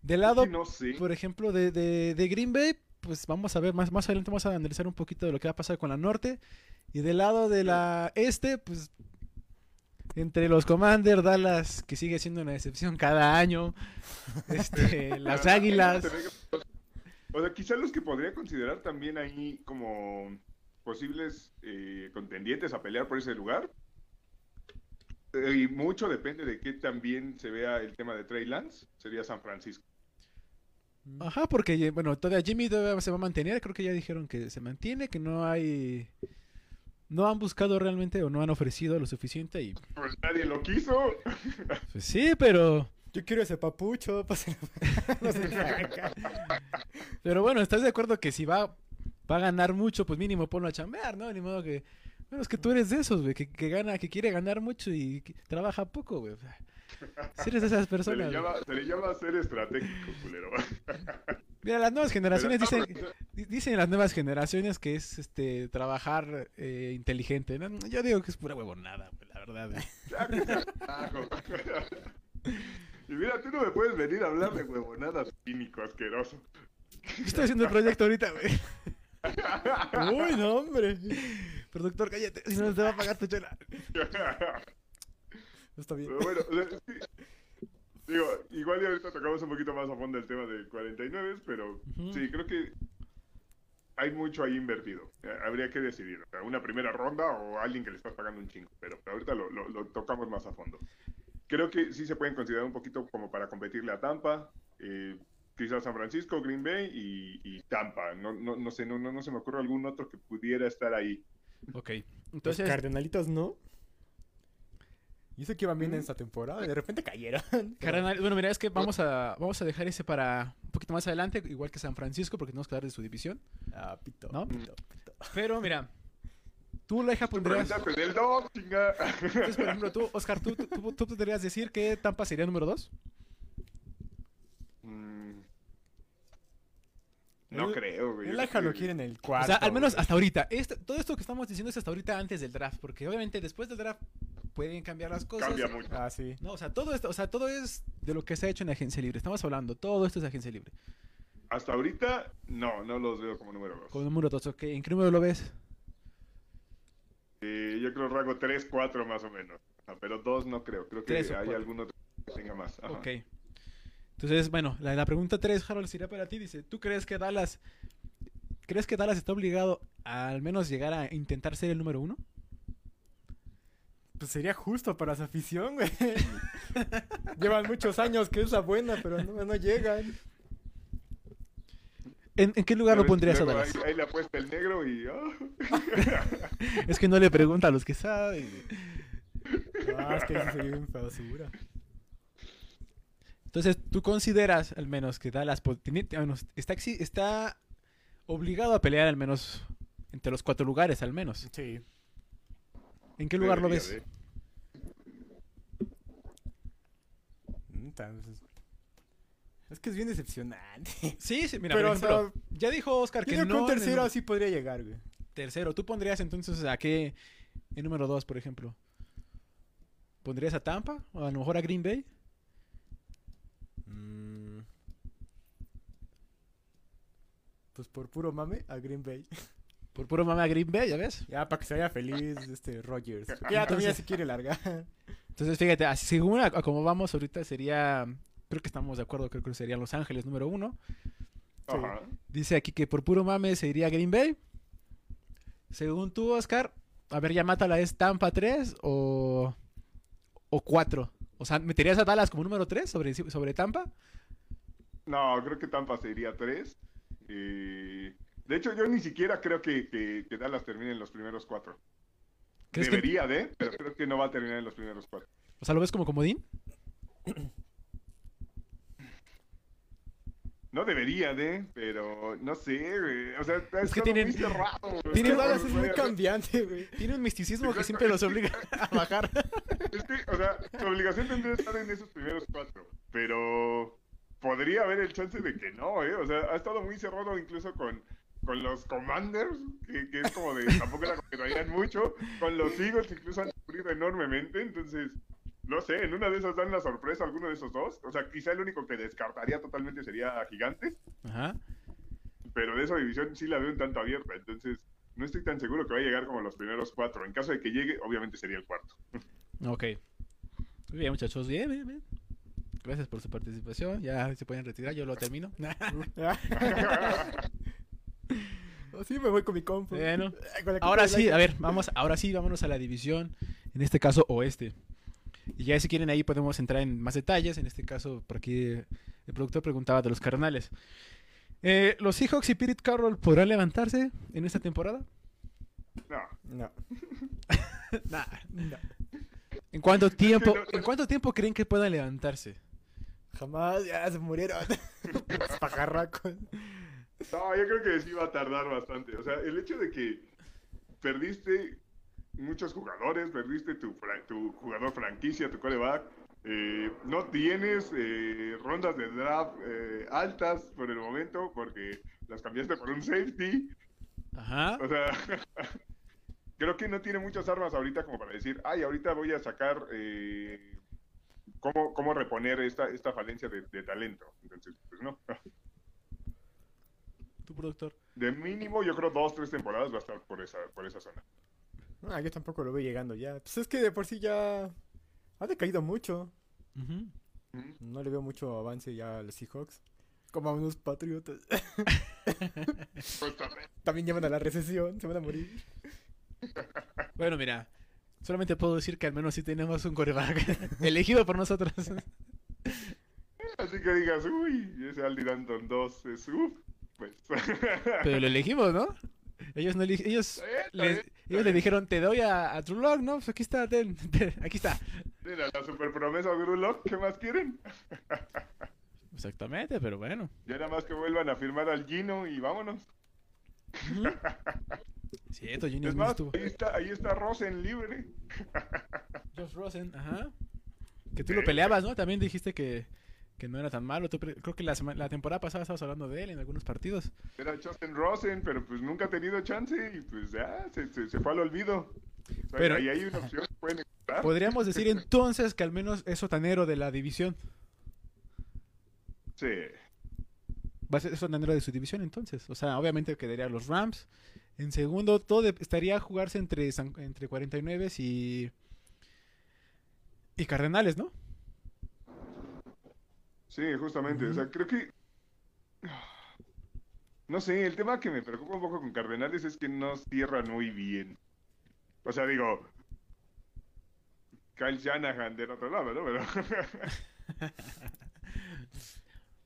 Speaker 1: Del lado,
Speaker 3: Sí, no sé.
Speaker 1: por ejemplo, de, de- de Green Bay, pues vamos a ver, más, más adelante vamos a analizar un poquito de lo que va a pasar con la norte. Y del lado de la este, pues entre los Commander, Dallas, que sigue siendo una decepción cada año, (laughs) este, las Águilas.
Speaker 3: O sea, quizás los que podría considerar también ahí como posibles eh, contendientes a pelear por ese lugar eh, y mucho depende de que también se vea el tema de Trey Lance, sería San Francisco.
Speaker 1: Ajá, porque, bueno, todavía Jimmy todavía se va a mantener. Creo que ya dijeron que se mantiene, que no hay. No han buscado realmente o no han ofrecido lo suficiente. Y
Speaker 3: Pues nadie lo quiso.
Speaker 1: pues sí, pero.
Speaker 2: Yo quiero ese papucho. (laughs)
Speaker 1: Pero bueno, ¿estás de acuerdo que si va, va a ganar mucho, pues mínimo ponlo a chambear, ¿no? Ni modo que. Bueno, es que tú eres de esos, güey, que, que gana, que quiere ganar mucho y que trabaja poco, güey. Si eres de esas
Speaker 3: Se le,
Speaker 1: personas.
Speaker 3: llama, se le llama ser estratégico, culero.
Speaker 1: Mira, las nuevas generaciones
Speaker 3: Pero-
Speaker 1: dicen, di- dicen las nuevas generaciones que es este trabajar eh, inteligente. ¿no? Yo digo que es pura huevonada, güey, la verdad. güey.
Speaker 3: Ya. Y mira, tú no me puedes venir a hablar de huevonadas cínico, asqueroso.
Speaker 1: Estoy haciendo el proyecto ahorita, güey.
Speaker 2: Uy, no, hombre.
Speaker 1: Productor, cállate, si no te va a pagar tu chela.
Speaker 2: Está bien.
Speaker 3: Pero bueno, sí. Digo, igual y ahorita tocamos un poquito más a fondo el tema del 49, pero
Speaker 1: Ujú.
Speaker 3: sí, creo que hay mucho ahí invertido. Eh, Habría que decidir, una primera ronda o alguien que le estás pagando un chingo, pero ahorita lo, lo- lo tocamos más a fondo. Creo que sí se pueden considerar un poquito como para competirle a Tampa, eh, quizás San Francisco, Green Bay y, y Tampa. No, no, no sé, no, no, no se me ocurre algún otro que pudiera estar ahí.
Speaker 1: Ok,
Speaker 2: Los
Speaker 1: entonces,
Speaker 2: cardenalitos no. Y eso que iban bien
Speaker 3: Mm.
Speaker 2: en esta temporada. y De repente cayeron. (laughs)
Speaker 1: carnal, bueno, mira, es que vamos a, vamos a dejar ese para un poquito más adelante, igual que San Francisco, porque tenemos que hablar de su división.
Speaker 2: Ah, pito,
Speaker 1: ¿No?
Speaker 2: pito, pito.
Speaker 1: Pero mira, tú, Leja, pondrías...
Speaker 3: Del dos, chinga.
Speaker 1: Entonces, por ejemplo, tú, Oscar, ¿tú, tú, tú, tú podrías decir que Tampa sería número 2?
Speaker 3: Mm, No
Speaker 2: El-
Speaker 3: creo, güey.
Speaker 2: El Aja lo quiere en el cuarto.
Speaker 1: O sea, al menos
Speaker 2: güey.
Speaker 1: hasta ahorita. Este- todo esto que estamos diciendo es hasta ahorita antes del draft, porque obviamente después del draft pueden cambiar las cosas.
Speaker 3: Cambia mucho.
Speaker 2: Ah, sí.
Speaker 1: No, o sea, todo esto, o sea, todo es de lo que se ha hecho en agencia libre. Estamos hablando, todo esto es agencia libre.
Speaker 3: Hasta ahorita, no, no los veo como número dos.
Speaker 1: Con número 2, ok. ¿En qué número lo ves?
Speaker 3: Eh, yo creo rango 3, 4 más o menos. Ah, pero 2 no creo. Creo que hay algún otro que tenga más. Ajá.
Speaker 1: Ok. Entonces, bueno, la, la pregunta 3, Harold, sería para ti. Dice, ¿tú crees que Dallas... ¿Crees que Dallas está obligado a al menos llegar a intentar ser el número 1?
Speaker 2: Pues sería justo para su afición, güey. (laughs) Llevan muchos años que es la buena, pero no, no llegan.
Speaker 1: ¿En, en qué lugar lo pondrías a Dallas?
Speaker 3: Ahí, ahí le apuesta el negro y. ah. (laughs)
Speaker 1: Es que no le pregunta a los que saben.
Speaker 2: Ah, es que eso sería bien basura.
Speaker 1: Entonces, ¿tú consideras al menos que Dallas po- tiene- al menos, está, está obligado a pelear al menos entre los cuatro lugares, al menos?
Speaker 2: Sí.
Speaker 1: ¿En qué lugar lo ves?
Speaker 3: de.
Speaker 2: Mm, tan- Es que es bien decepcionante.
Speaker 1: Sí, sí, mira,
Speaker 2: Pero,
Speaker 1: por ejemplo,
Speaker 2: o sea,
Speaker 1: ya dijo Oscar
Speaker 2: Yo
Speaker 1: que
Speaker 2: creo que
Speaker 1: no.
Speaker 2: un
Speaker 1: el
Speaker 2: tercero
Speaker 1: nu-
Speaker 2: así podría llegar, güey.
Speaker 1: Tercero, ¿tú pondrías entonces a qué en número dos, por ejemplo? ¿Pondrías a Tampa? ¿O a lo mejor a Green Bay?
Speaker 2: Mm. Pues por puro mame, a Green Bay.
Speaker 1: Por puro mame a Green Bay, ¿ya ves?
Speaker 2: Ya, para que se vaya feliz este Rogers. (laughs) Ya también se quiere largar.
Speaker 1: Entonces, fíjate, según a, a como vamos ahorita sería... Creo que estamos de acuerdo, creo que sería Los Ángeles número uno.
Speaker 2: Sí.
Speaker 3: Ajá.
Speaker 1: Dice aquí que por puro mame se iría a Green Bay. Según tú, Oscar, a ver, ya mátala, ¿es Tampa 3 o, o 4? O sea, ¿meterías a Dallas como número 3 sobre, sobre Tampa?
Speaker 3: No, creo que Tampa se iría 3. de hecho, yo ni siquiera creo que, que, que Dallas termine en los primeros 4.
Speaker 1: ¿Crees que,
Speaker 3: Debería de, pero creo que no va a terminar en los primeros 4.
Speaker 1: o sea, ¿lo ves como comodín? (clears throat)
Speaker 3: No debería de, pero no sé, güey. O sea,
Speaker 1: Es que tienen-
Speaker 3: muy cerrado. (laughs)
Speaker 1: tienen-
Speaker 2: Dallas es muy cambiante, güey.
Speaker 1: Tiene un misticismo que siempre los obliga a (laughs) bajar.
Speaker 3: Es que, o sea, su obligación tendría que estar en esos primeros cuatro, pero podría haber el chance de que no, ¿eh? O sea, ha estado muy cerrado incluso con, con los Commanders, que, que es como de, tampoco que traían mucho, con los Eagles incluso han sufrido enormemente, entonces, no sé, en una de esas dan la sorpresa a alguno de esos dos, o sea, quizá el único que descartaría totalmente sería Gigantes,
Speaker 1: Ajá.
Speaker 3: pero de esa división sí la veo un tanto abierta, entonces no estoy tan seguro que va a llegar como los primeros cuatro, en caso de que llegue, obviamente sería el cuarto. (laughs)
Speaker 1: Ok. Muy bien, muchachos. Bien, bien, bien. Gracias por su participación. Ya se pueden retirar, yo lo termino. (laughs) (laughs)
Speaker 2: Así me voy con mi compu.
Speaker 1: Bueno. Ahora sí, a ver, vamos, ahora sí, vámonos a la división, en este caso oeste. Y ya si quieren ahí podemos entrar en más detalles. En este caso, por aquí el productor preguntaba de los carnales. Eh, ¿Los Seahawks y Pete Carroll podrán levantarse en esta temporada?
Speaker 3: No.
Speaker 2: No. (laughs)
Speaker 1: Nah.
Speaker 2: no.
Speaker 1: ¿En cuánto tiempo,
Speaker 3: no-
Speaker 1: ¿En cuánto tiempo creen que puedan levantarse?
Speaker 2: Jamás, ya se murieron. Los (laughs) pajarracos.
Speaker 3: No, yo creo que sí va a tardar bastante. O sea, el hecho de que perdiste muchos jugadores, perdiste tu, jugador franquicia, tu coreback, eh, no tienes eh, rondas de draft eh, altas por el momento porque las cambiaste por un safety.
Speaker 1: Ajá.
Speaker 3: O sea, (laughs) creo que no tiene muchas armas ahorita como para decir, ay, ahorita voy a sacar eh, cómo, cómo reponer esta, esta falencia de, de talento. Entonces, pues no.
Speaker 1: Tu productor.
Speaker 3: De mínimo, yo creo dos, tres temporadas va a estar por esa, por esa zona.
Speaker 2: Ah, yo tampoco lo veo llegando ya. Pues es que de por sí ya ha decaído mucho.
Speaker 1: Ujú.
Speaker 2: No le veo mucho avance ya a los Seahawks. Como a unos patriotas.
Speaker 3: Pues, también.
Speaker 2: También llevan a la recesión, se van a morir.
Speaker 1: Bueno, mira. Solamente puedo decir que al menos sí tenemos un coreback (laughs) elegido por nosotros.
Speaker 3: Así que digas, uy, ese Aldi Danton 2 es uff, pues.
Speaker 1: Pero lo elegimos, ¿no? Ellos no ellos,
Speaker 3: bien,
Speaker 1: les-
Speaker 3: bien,
Speaker 1: ellos le dijeron, te doy a, a True Lock, ¿no? Pues aquí está, ten, (laughs) ten, aquí está.
Speaker 3: Mira, la super promesa de Lock, ¿qué más quieren? (laughs)
Speaker 1: Exactamente, pero bueno.
Speaker 3: Ya nada más que vuelvan a firmar al Gino y vámonos. (laughs)
Speaker 1: Cierto, Junior
Speaker 3: Es más,
Speaker 1: estuvo.
Speaker 3: ahí está, ahí está Rosen libre.
Speaker 1: Josh Rosen, ajá. Que tú lo peleabas, ¿no? También dijiste que, que no era tan malo. Tú creo que la, temporada pasada estabas hablando de él en algunos partidos.
Speaker 3: Era Justin Rosen, pero pues nunca ha tenido chance y pues ya, se, se, se fue al olvido. O sea,
Speaker 1: Pero-
Speaker 3: ahí hay una opción que pueden encontrar.
Speaker 1: Podríamos decir entonces que al menos es sotanero de la división.
Speaker 3: Sí.
Speaker 1: Va a ser sotanero de su división entonces. O sea, obviamente quedaría los Rams. En segundo, todo estaría a jugarse entre, entre 49 y... Y Cardenales, ¿no?
Speaker 3: Sí, justamente. O sea, creo que. (sighs) No sé, el tema que me preocupa un poco con Cardenales es que no cierran muy bien. O sea, digo. Kyle Shanahan del otro lado, ¿no? Pero. (laughs)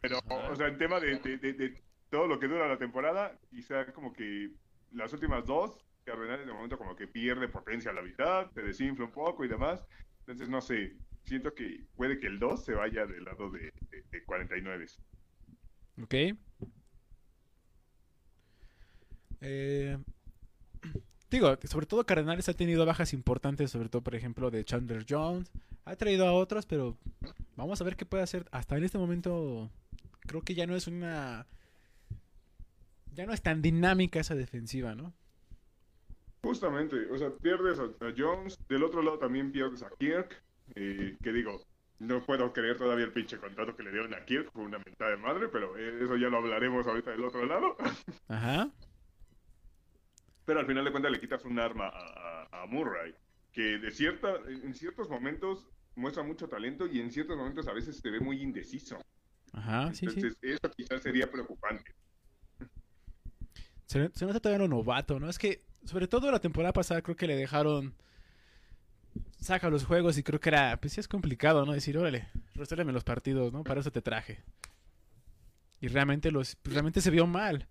Speaker 3: Pero, o sea, en tema de, de- de- de todo lo que dura la temporada, quizá como que las últimas dos, Cardenales de momento como que pierde potencia a la mitad, se desinfla un poco y demás. Entonces, no sé, siento que puede que el 2 se vaya del lado de, de- de 49.
Speaker 1: Ok. Eh, digo, sobre todo Cardenales ha tenido bajas importantes, sobre todo, por ejemplo, de Chandler Jones. Ha traído a otros, pero vamos a ver qué puede hacer. Hasta en este momento, creo que ya no es una... Ya no es tan dinámica esa defensiva, ¿no?
Speaker 3: Justamente, o sea, pierdes a, a Jones, del otro lado también pierdes a Kirk, eh, que digo, no puedo creer todavía el pinche contrato que le dieron a Kirk, fue una mentada de madre, pero eso ya lo hablaremos ahorita del otro lado.
Speaker 1: Ajá.
Speaker 3: Pero al final de cuentas le quitas un arma a, a- a Murray, que de cierta, en ciertos momentos muestra mucho talento y en ciertos momentos a veces se ve muy indeciso.
Speaker 1: Ajá, sí, sí.
Speaker 3: Entonces, eso quizás sería preocupante.
Speaker 1: Se, se nota todavía lo novato, ¿no? Es que, sobre todo la temporada pasada, creo que le dejaron. Saca los juegos y creo que era. Pues sí es complicado, ¿no? Decir, órale, resuélveme los partidos, ¿no? Para eso te traje. Y realmente los pues, realmente se vio mal.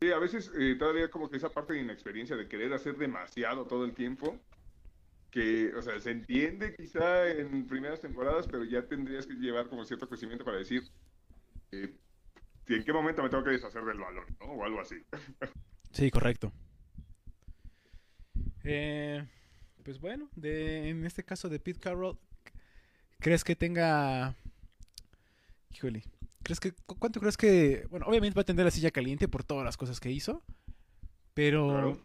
Speaker 3: Sí, a veces eh, todavía como que esa parte de inexperiencia de querer hacer demasiado todo el tiempo, que, o sea, se entiende quizá en primeras temporadas, pero ya tendrías que llevar como cierto crecimiento para decir eh, en qué momento me tengo que deshacer del balón, ¿no? O algo así.
Speaker 1: Sí, correcto. Eh, pues bueno, de, en este caso de Pete Carroll, ¿crees que tenga... Híjole, ¿crees que, cu- ¿cuánto crees que... Bueno, obviamente va a tener la silla caliente por todas las cosas que hizo, pero
Speaker 3: Claro.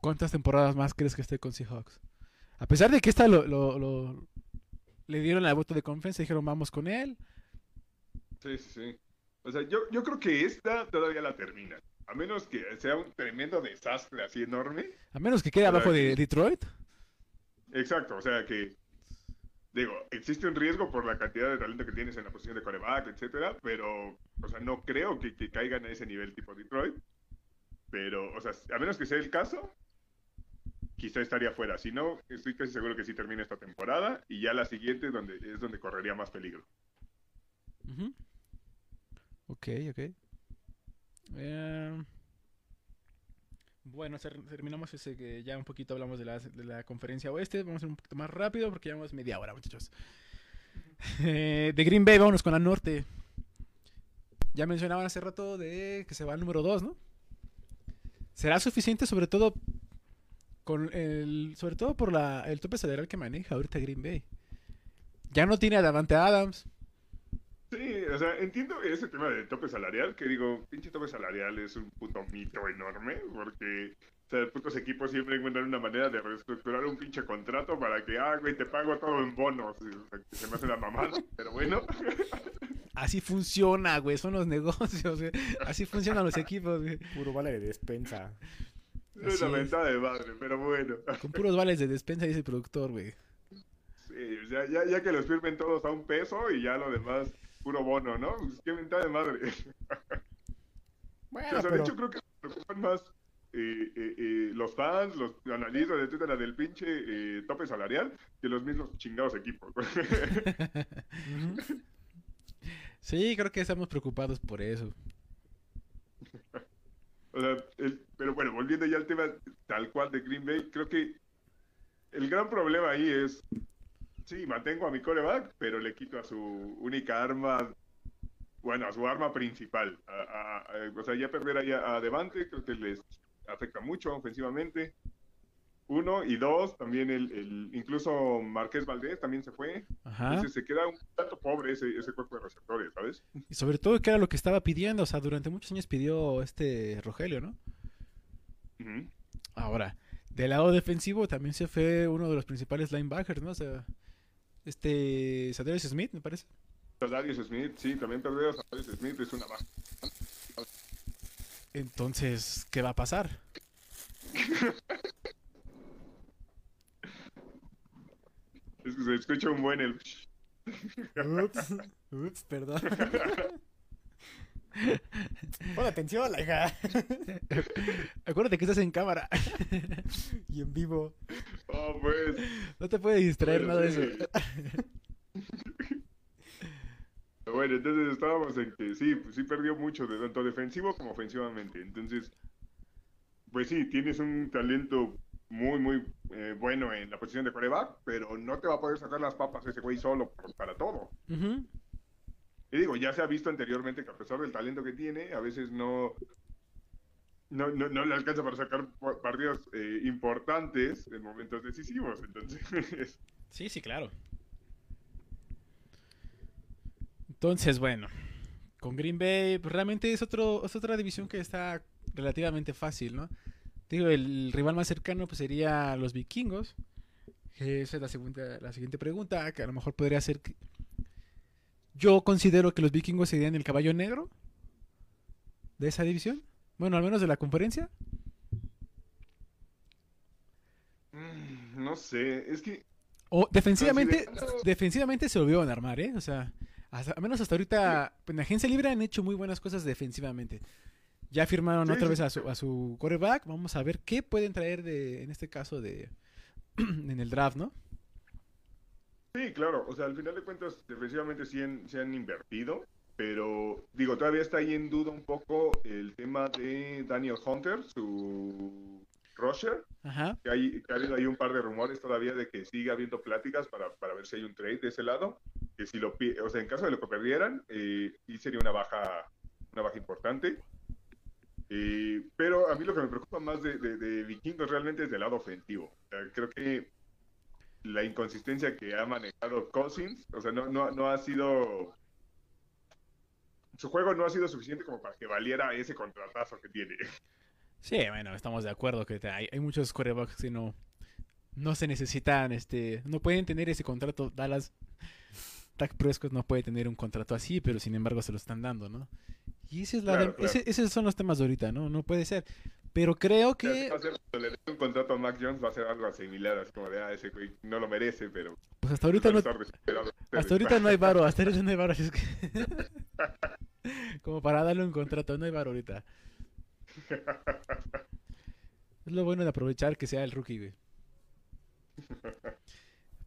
Speaker 1: ¿cuántas temporadas más crees que esté con Seahawks? A pesar de que esta lo, lo- lo- le dieron la voto de confianza y dijeron vamos con él.
Speaker 3: Sí, sí, sí. O sea, yo, yo creo que esta todavía la termina. A menos que sea un tremendo desastre así enorme.
Speaker 1: A menos que quede abajo de Detroit.
Speaker 3: Exacto, o sea que, digo, existe un riesgo por la cantidad de talento que tienes en la posición de coreback, etcétera, pero, o sea, no creo que, que caigan a ese nivel tipo Detroit. Pero, o sea, a menos que sea el caso, quizá estaría fuera. Si no, estoy casi seguro que sí termina esta temporada y ya la siguiente donde, es donde correría más peligro.
Speaker 1: Ujú. Ok, ok. Eh, bueno, terminamos ese que ya un poquito hablamos de la, de la conferencia oeste. Vamos a ir un poquito más rápido porque llevamos media hora, muchachos. Eh, de Green Bay, vámonos con la norte. Ya mencionaban hace rato de que se va al número 2, ¿no? ¿Será suficiente sobre todo con el sobre todo por la, el tope salarial que maneja ahorita Green Bay? Ya no tiene a Davante Adams.
Speaker 3: O sea, entiendo ese tema del tope salarial, que digo, pinche tope salarial es un puto mito enorme, porque, o sea, putos equipos siempre encuentran una manera de reestructurar un pinche contrato para que, ah, güey, te pago todo en bonos, y, o sea, que se me hace una mamada, pero bueno.
Speaker 1: Así funciona, güey. Son los negocios, güey. Así funcionan los equipos, güey.
Speaker 2: Puro vale de despensa.
Speaker 3: Es
Speaker 1: Así
Speaker 3: una de madre, pero bueno.
Speaker 1: Con puros vales de despensa, dice el productor, güey.
Speaker 3: Sí, ya, ya, ya que los firmen todos a un peso y ya lo demás, puro bono, ¿no? Pues qué mentada de madre.
Speaker 2: Bueno,
Speaker 3: o sea, de hecho creo que se preocupan más eh, eh, eh, los fans, los analistas, etcétera, del pinche tope salarial que los mismos chingados equipos.
Speaker 1: Sí, creo que estamos preocupados por eso. (laughs)
Speaker 3: O sea, el- pero bueno, volviendo ya al tema tal cual de Green Bay, creo que el gran problema ahí es, sí, mantengo a mi coreback, pero le quito a su única arma, bueno, a su arma principal. A- a- a- o sea, ya perder ahí a, Devante creo que les afecta mucho ofensivamente. Uno y dos, también el, el incluso Marqués Valdés también se fue.
Speaker 1: Ajá.
Speaker 3: Entonces se queda un tanto pobre ese, ese cuerpo de receptores, ¿sabes?
Speaker 1: Y sobre todo que era lo que estaba pidiendo. O sea, durante muchos años pidió este Rogelio, ¿no? Ahora, del lado defensivo también se fue uno de los principales linebackers, ¿no? O sea, este Sadarius Smith, me parece.
Speaker 3: Darius Smith, sí, también perder a Darius Smith es una baja.
Speaker 1: Entonces, ¿qué va a pasar? (laughs)
Speaker 3: Es que se escucha un buen el...
Speaker 2: Ups, ups, perdón. (laughs) Pon atención, la hija. (laughs)
Speaker 1: Acuérdate que estás en cámara. (laughs)
Speaker 2: Y en vivo.
Speaker 3: Oh, pues.
Speaker 1: No te puede distraer
Speaker 3: Bueno,
Speaker 1: nada de
Speaker 3: sí.
Speaker 1: eso. (laughs)
Speaker 3: Bueno, entonces estábamos en que sí, pues sí perdió mucho, de tanto defensivo como ofensivamente. Entonces, pues sí, tienes un talento muy, muy eh, bueno en la posición de coreback, pero no te va a poder sacar las papas ese güey solo por- para todo. Y digo, ya se ha visto anteriormente que a pesar del talento que tiene, a veces no, no, no, le alcanza para sacar pa- partidos eh, importantes en momentos decisivos. Entonces, (laughs)
Speaker 1: Sí, sí, claro. Entonces, bueno, con Green Bay, pues realmente es, otro, es otra división que está relativamente fácil, ¿no? Digo, el rival más cercano pues sería los vikingos. Esa es la, segunda, la siguiente pregunta, que a lo mejor podría ser... Yo considero que los vikingos serían el caballo negro de esa división. Bueno, al menos de la conferencia.
Speaker 3: mm, no sé, es que
Speaker 1: O defensivamente,
Speaker 3: Considerando-
Speaker 1: defensivamente se volvieron a armar, ¿eh? O sea, hasta- al menos hasta ahorita, en agencia libre han hecho muy buenas cosas defensivamente. Ya firmaron
Speaker 3: Sí,
Speaker 1: otra
Speaker 3: sí,
Speaker 1: vez a
Speaker 3: sí.
Speaker 1: su, a su quarterback. Vamos a ver qué pueden traer de, en este caso de, (clears throat) en el draft, ¿no?
Speaker 3: Sí, claro, o sea, al final de cuentas, defensivamente sí han, sí han invertido, pero digo, todavía está ahí en duda un poco el tema de Daniel Hunter, su rusher,
Speaker 1: Ajá.
Speaker 3: que hay, que ha habido ahí un par de rumores todavía de que sigue habiendo pláticas para, para ver si hay un trade de ese lado, que si lo, o sea, en caso de lo que perdieran, eh, sí sería una baja, una baja importante. Eh, pero a mí lo que me preocupa más de, de, de Vikingos realmente es del lado ofensivo. O sea, creo que la inconsistencia que ha manejado Cousins, o sea, no, no, no ha sido... Su juego no ha sido suficiente como para que valiera ese contratazo que tiene.
Speaker 1: Sí, bueno, estamos de acuerdo que hay, hay muchos quarterbacks que no, no se necesitan, este, no pueden tener ese contrato. Dallas, Dak Prescott no puede tener un contrato así, pero sin embargo se lo están dando, ¿no? Y ese es la
Speaker 3: Claro,
Speaker 1: de-
Speaker 3: claro.
Speaker 1: ese- esos son los temas de ahorita, ¿no? No puede ser. Pero creo que,
Speaker 3: Va a ser, cuando le un contrato a Mac Jones va a ser algo similar, así como de, ah, ese güey no lo merece, pero...
Speaker 1: pues hasta ahorita no, hasta ahorita no hay varo, hasta ahorita no hay varo, así es que (laughs) como para darle un contrato, no hay varo ahorita. Es lo bueno de aprovechar que sea el rookie, güey.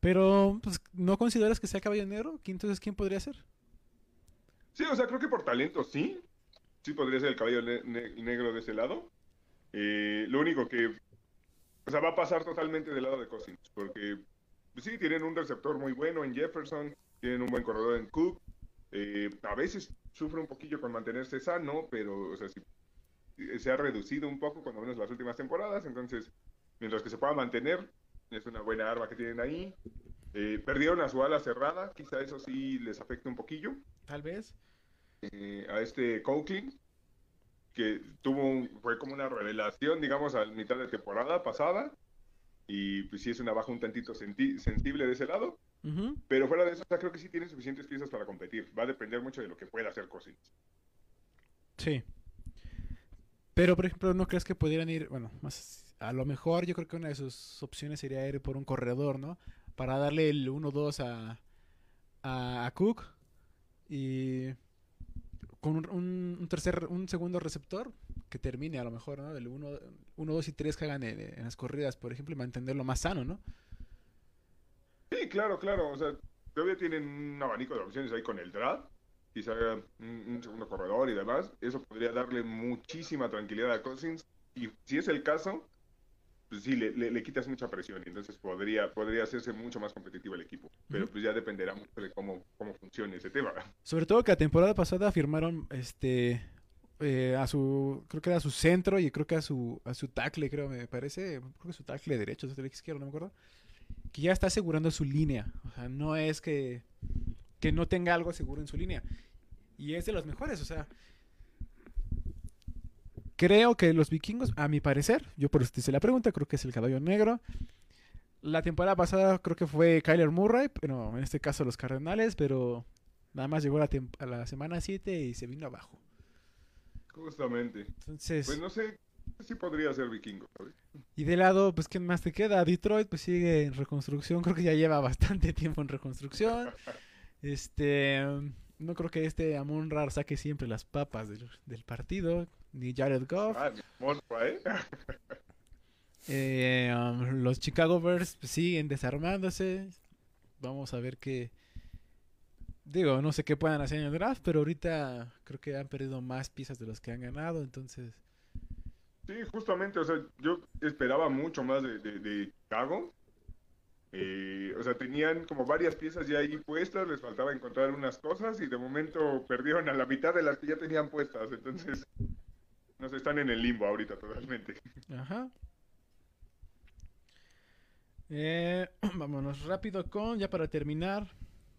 Speaker 1: Pero, pues, ¿no consideras que sea caballo negro? ¿Quién- Entonces, ¿quién podría ser?
Speaker 3: Sí, o sea, creo que por talento sí. Sí podría ser el caballo ne- ne- negro de ese lado. Eh, lo único que, o sea, va a pasar totalmente del lado de Cousins, porque pues sí, tienen un receptor muy bueno en Jefferson, tienen un buen corredor en Cook. eh, a veces sufre un poquillo con mantenerse sano, pero, o sea, sí, se ha reducido un poco, cuando menos las últimas temporadas, entonces, mientras que se pueda mantener, es una buena arma que tienen ahí. Eh, perdieron a su ala cerrada, quizá eso sí les afecte un poquillo
Speaker 1: Tal vez.
Speaker 3: eh, a este Coughlin, que tuvo un- fue como una revelación, digamos, a mitad de temporada pasada, y pues sí es una baja un tantito senti- sensible de ese lado,
Speaker 1: Ujú.
Speaker 3: pero fuera de eso, o sea, creo que sí tiene suficientes piezas para competir. Va a depender mucho de lo que pueda hacer Cousins.
Speaker 1: Sí. Pero, por ejemplo, ¿no crees que pudieran ir, bueno, más a lo mejor yo creo que una de sus opciones sería ir por un corredor, ¿no? Para darle el 1-2 a, a, a Cook y con un, un- tercer, un segundo receptor que termine a lo mejor, ¿no? Del 1, 2 y 3 que hagan en, en las corridas, por ejemplo, y mantenerlo más sano, ¿no?
Speaker 3: Sí, claro, claro, o sea, todavía tienen un abanico de opciones ahí con el draft, quizá un, un segundo corredor y demás, eso podría darle muchísima tranquilidad a Cousins, y si es el caso, pues sí, le, le- le quitas mucha presión, y entonces podría, podría hacerse mucho más competitivo el equipo, pero pues ya dependerá mucho de cómo, cómo funcione ese tema.
Speaker 1: Sobre todo que la temporada pasada firmaron este eh, a su creo que era su centro y creo que a su a su tackle, creo me parece, creo que su tackle derecho, su tackle izquierdo, no me acuerdo. Que ya está asegurando su línea, o sea, no es que que no tenga algo seguro en su línea. Y es de los mejores, o sea, creo que los vikingos, a mi parecer, yo por eso te hice la pregunta, creo que es el caballo negro. La temporada pasada creo que fue Kyler Murray, pero en este caso los Cardenales, pero nada más llegó a la, tem- a la semana 7 y se vino abajo.
Speaker 3: Justamente.
Speaker 1: Entonces,
Speaker 3: Pues no sé si podría ser vikingo, ¿sabes?
Speaker 1: y de lado, pues ¿quién más te queda? Detroit pues sigue en reconstrucción, creo que ya lleva bastante (laughs) tiempo en reconstrucción. Este, no creo que este Amon Rar saque siempre las papas del, del partido, ni Jared Goff.
Speaker 3: Ah, ¿eh? (laughs)
Speaker 1: Eh, um, los Chicago Bears pues, siguen desarmándose. Vamos a ver qué. Digo, no sé qué puedan hacer en el draft, pero ahorita creo que han perdido más piezas de los que han ganado. Entonces,
Speaker 3: Sí, justamente, o sea, yo esperaba mucho más de, de, de Chicago. Eh, o sea, tenían como varias piezas ya ahí puestas, les faltaba encontrar unas cosas y de momento perdieron a la mitad de las que ya tenían puestas. Entonces, nos están en el limbo ahorita totalmente.
Speaker 1: ajá. Eh, (clears throat) vámonos rápido con, ya para terminar,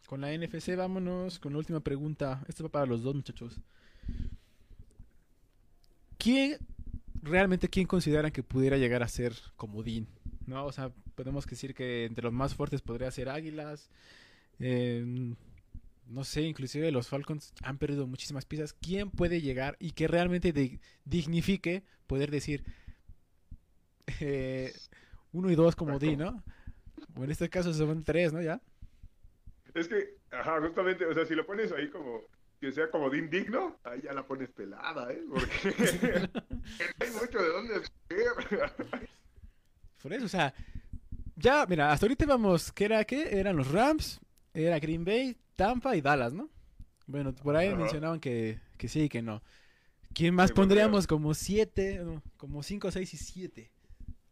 Speaker 1: con la NFC, vámonos con la última pregunta. Esto va para los dos muchachos. ¿Quién, realmente, quién consideran que pudiera llegar a ser comodín? ¿No? O sea, podemos decir que entre los más fuertes podría ser Águilas. eh, no sé, inclusive los Falcons han perdido muchísimas piezas. ¿Quién puede llegar y que realmente di- dignifique poder decir eh, uno y dos como D, ¿no? O en este caso son tres, ¿no? Ya.
Speaker 3: Es que, ajá, justamente, o sea, si lo pones ahí como que sea como de indigno, ahí ya la pones pelada, ¿eh? Porque (laughs) (laughs) hay mucho de dónde.
Speaker 1: Por eso, o sea, ya, mira, hasta ahorita vamos, ¿qué era qué? Eran los Rams, era Green Bay, Tampa y Dallas, ¿no? Bueno, por ahí
Speaker 3: Ajá.
Speaker 1: mencionaban que, que sí y que no. ¿Quién más
Speaker 3: Sí,
Speaker 1: pondríamos como siete? no, como cinco, seis y siete.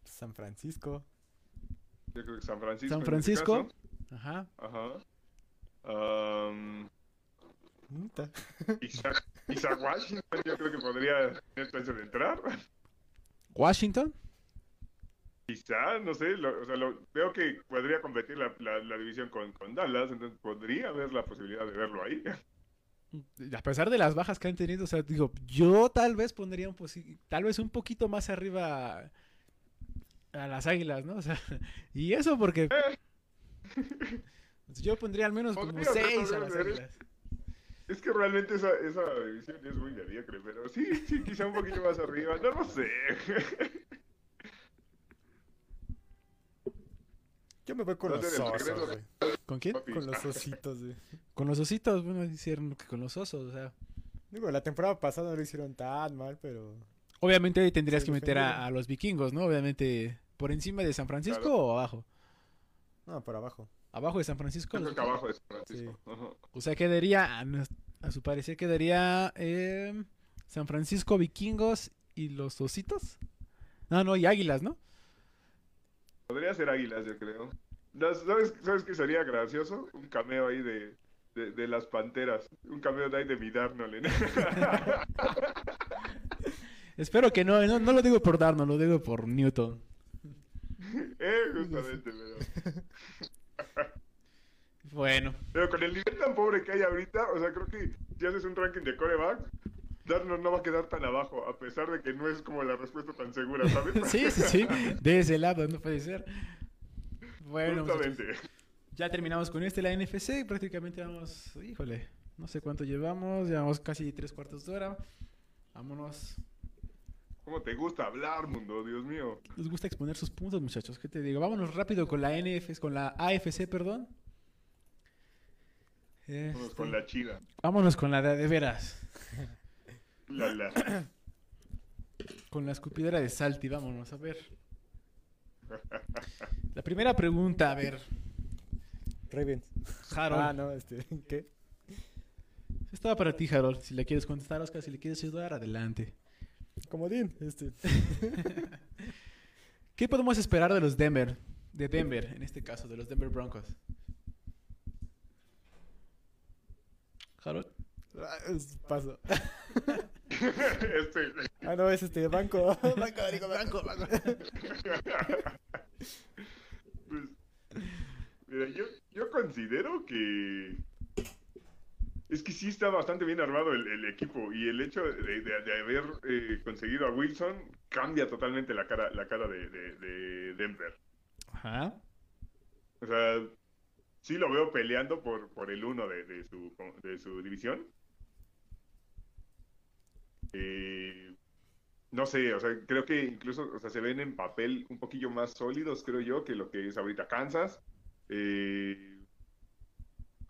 Speaker 2: San Francisco.
Speaker 3: Yo creo que San Francisco.
Speaker 1: San
Speaker 3: en
Speaker 1: Francisco.
Speaker 3: este caso.
Speaker 1: Ajá.
Speaker 3: Ajá. (laughs) Isaac, Isaac Washington, yo creo que podría tener chance de entrar.
Speaker 1: Washington.
Speaker 3: Quizá, no sé, lo- o sea, lo- veo que podría competir la, la- la división con, con Dallas, entonces podría haber la posibilidad de verlo ahí.
Speaker 1: A pesar de las bajas que han tenido, o sea, digo, yo tal vez pondría un tal vez un poquito más arriba a las águilas, ¿no? O sea, (laughs) y eso porque (laughs) yo pondría al menos como seis a las
Speaker 3: ser.
Speaker 1: águilas.
Speaker 3: Es que realmente esa, esa división es muy mediocre, pero sí, sí, quizá un poquito más arriba, no lo sé. (laughs)
Speaker 2: Yo me voy con los osos, güey.
Speaker 1: ¿Con quién?
Speaker 3: Papi.
Speaker 2: Con los ositos, güey. (laughs)
Speaker 1: Con los ositos, bueno, hicieron que con los osos, o sea.
Speaker 2: Digo, la temporada pasada no lo hicieron tan mal, pero...
Speaker 1: Obviamente ahí tendrías que meter a, los vikingos, ¿no? Obviamente, por encima de San Francisco
Speaker 3: Claro.
Speaker 1: o abajo.
Speaker 2: No, por abajo.
Speaker 1: Abajo de San Francisco.
Speaker 3: Creo que abajo de San Francisco.
Speaker 1: O sea, quedaría, a su parecer, quedaría eh, San Francisco, Vikingos y los Ositos. No, no, y Águilas, ¿no?
Speaker 3: Podría ser Águilas, yo creo. ¿Sabes, ¿Sabes qué sería gracioso? Un cameo ahí de, de, de las Panteras. Un cameo de ahí de mi Darnold. (laughs)
Speaker 1: Espero que no, no, no lo digo por Darno, lo digo por Newton. (laughs)
Speaker 3: eh, justamente, pero... (laughs)
Speaker 1: Bueno,
Speaker 3: Pero con el nivel tan pobre que hay ahorita, o sea, creo que si haces un ranking de corebacks, Darnold no va a quedar tan abajo, a pesar de que no es como la respuesta tan segura, ¿sabes? (laughs)
Speaker 1: sí, sí, sí, de ese lado, no puede ser. Bueno, muchachos,
Speaker 3: Justamente.
Speaker 1: ya terminamos con este, la NFC, prácticamente vamos, híjole, no sé cuánto llevamos, llevamos casi tres cuartos de hora. Vámonos.
Speaker 3: ¿Cómo te gusta hablar, mundo? Dios mío.
Speaker 1: Les gusta exponer sus puntos, muchachos. ¿Qué te digo? Vámonos rápido con la NF, con la AFC, perdón. Este,
Speaker 3: con la chida.
Speaker 1: Vámonos con la de, de veras. (laughs)
Speaker 3: La, la. (coughs)
Speaker 1: Con la escupidera de Salty, vámonos, a ver. La primera pregunta, a ver.
Speaker 2: Ravens.
Speaker 1: Harold.
Speaker 2: Ah, no, este, (laughs) ¿qué?
Speaker 1: Estaba para ti, Harold. Si le quieres contestar, Oscar, si le quieres ayudar, adelante.
Speaker 2: Comodín, este. (laughs)
Speaker 1: ¿Qué podemos esperar de los Denver? De Denver, en este caso, de los Denver Broncos. Harold.
Speaker 2: Ah, Paso. (laughs)
Speaker 3: Este.
Speaker 2: Ah, no, es este, banco. (laughs) banco, digo, banco, banco.
Speaker 3: Pues, mira, yo, yo considero que es que sí está bastante bien armado el, el equipo y el hecho de, de- de haber eh, conseguido a Wilson cambia totalmente la cara, la cara de, de- de Denver.
Speaker 1: Ajá.
Speaker 3: O sea, sí lo veo peleando por, por el uno de, de su, de su división. Eh, no sé, o sea, creo que incluso, o sea, se ven en papel un poquillo más sólidos, creo yo, que lo que es ahorita Kansas. Eh,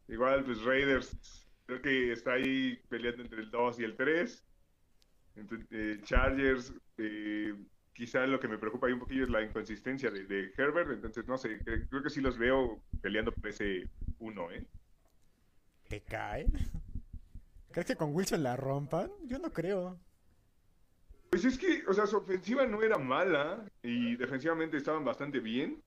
Speaker 3: igual, pues Raiders, creo que está ahí peleando entre el 2 y el 3. Entonces, eh, Chargers, eh, quizá lo que me preocupa ahí un poquillo es la inconsistencia de, de Herbert, entonces no sé, cre- creo que sí los veo peleando por ese 1, ¿eh?
Speaker 2: ¿Te cae? ¿Crees que con Wilson la rompan? Yo no creo.
Speaker 3: Pues es que, o sea, su ofensiva no era mala y defensivamente estaban bastante bien.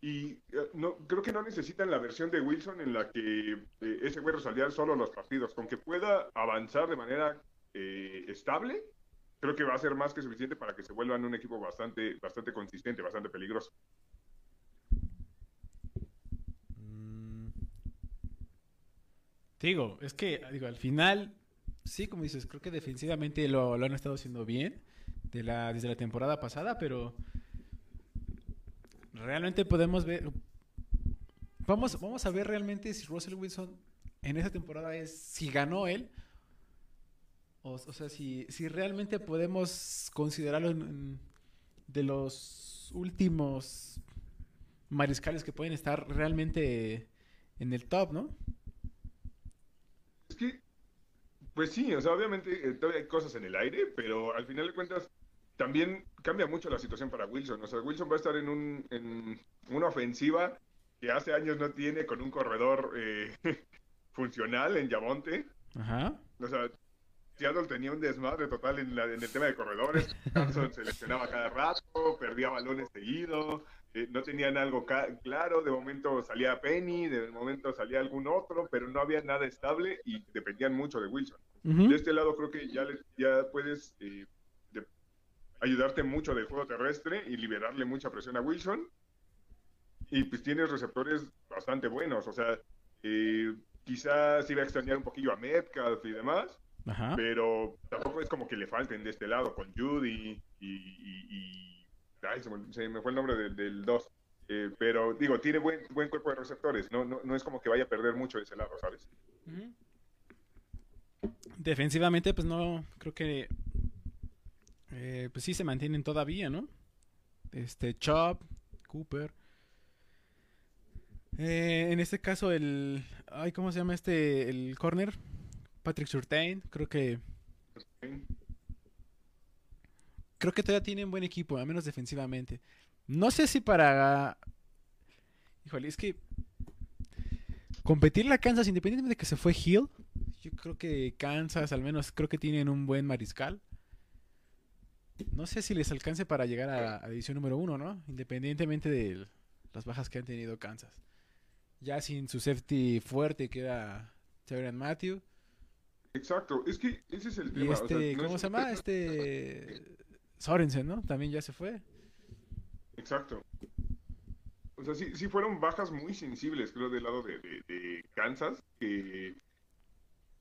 Speaker 3: Y eh, no, creo que no necesitan la versión de Wilson en la que eh, ese güey resolvía solo los partidos. Con que pueda avanzar de manera eh, estable, creo que va a ser más que suficiente para que se vuelvan un equipo bastante, bastante consistente, bastante peligroso.
Speaker 1: Digo, es que, digo, al final, sí, como dices, creo que defensivamente lo, lo han estado haciendo bien desde la temporada pasada, pero realmente podemos ver, vamos, vamos a ver realmente si Russell Wilson en esa temporada es, si ganó él, o, sea, si, si realmente podemos considerarlo de los últimos mariscales que pueden estar realmente en el top, ¿no?
Speaker 3: Que, pues sí, o sea, obviamente eh, todavía hay cosas en el aire, pero al final de cuentas también cambia mucho la situación para Wilson. O sea, Wilson va a estar en, un, en una ofensiva que hace años no tiene con un corredor eh, (laughs) funcional en Yamonte.
Speaker 1: Ajá.
Speaker 3: O sea, Seattle tenía un desmadre total en, la- en el tema de corredores. Carson se lesionaba cada rato, perdía balones seguido, eh, no tenían algo claro. De momento salía Penny, de momento salía algún otro, pero no había nada estable y dependían mucho de Wilson. De este lado creo que ya, les- ya puedes eh, de- ayudarte mucho del juego terrestre y liberarle mucha presión a Wilson. Y pues tienes receptores bastante buenos, o sea, eh, quizás iba a extrañar un poquillo a Metcalf y demás,
Speaker 1: Ajá.
Speaker 3: pero tampoco es como que le falten de este lado con Judy y... y- y- ay, se, me, se me fue el nombre del- del 2. pero digo, tiene buen, buen cuerpo de receptores, no, no, no es como que vaya a perder mucho de ese lado, ¿sabes?
Speaker 1: Defensivamente, pues no, creo que eh, pues sí se mantienen todavía, ¿no? Este, Chop, Cooper. Eh, en este caso, el. Ay, ¿cómo se llama este? El corner. Patrick Surtain. Creo que. Creo que todavía tienen buen equipo, al menos defensivamente. No sé si para. Híjole, es que competirle a Kansas, independientemente de que se fue Hill, yo creo que Kansas al menos creo que tienen un buen mariscal. No sé si les alcance para llegar a, a división número uno, ¿no? Independientemente de las bajas que han tenido Kansas. Ya sin su safety fuerte que era Tyrann Matthew.
Speaker 3: Exacto, es que ese es el
Speaker 1: Y
Speaker 3: tema. o sea,
Speaker 1: este,
Speaker 3: no
Speaker 1: ¿cómo
Speaker 3: es
Speaker 1: se llama? Este Sorensen, ¿no? También ya se fue.
Speaker 3: Exacto. O sea, sí, sí fueron bajas muy sensibles, creo, del lado de, de- de Kansas, que,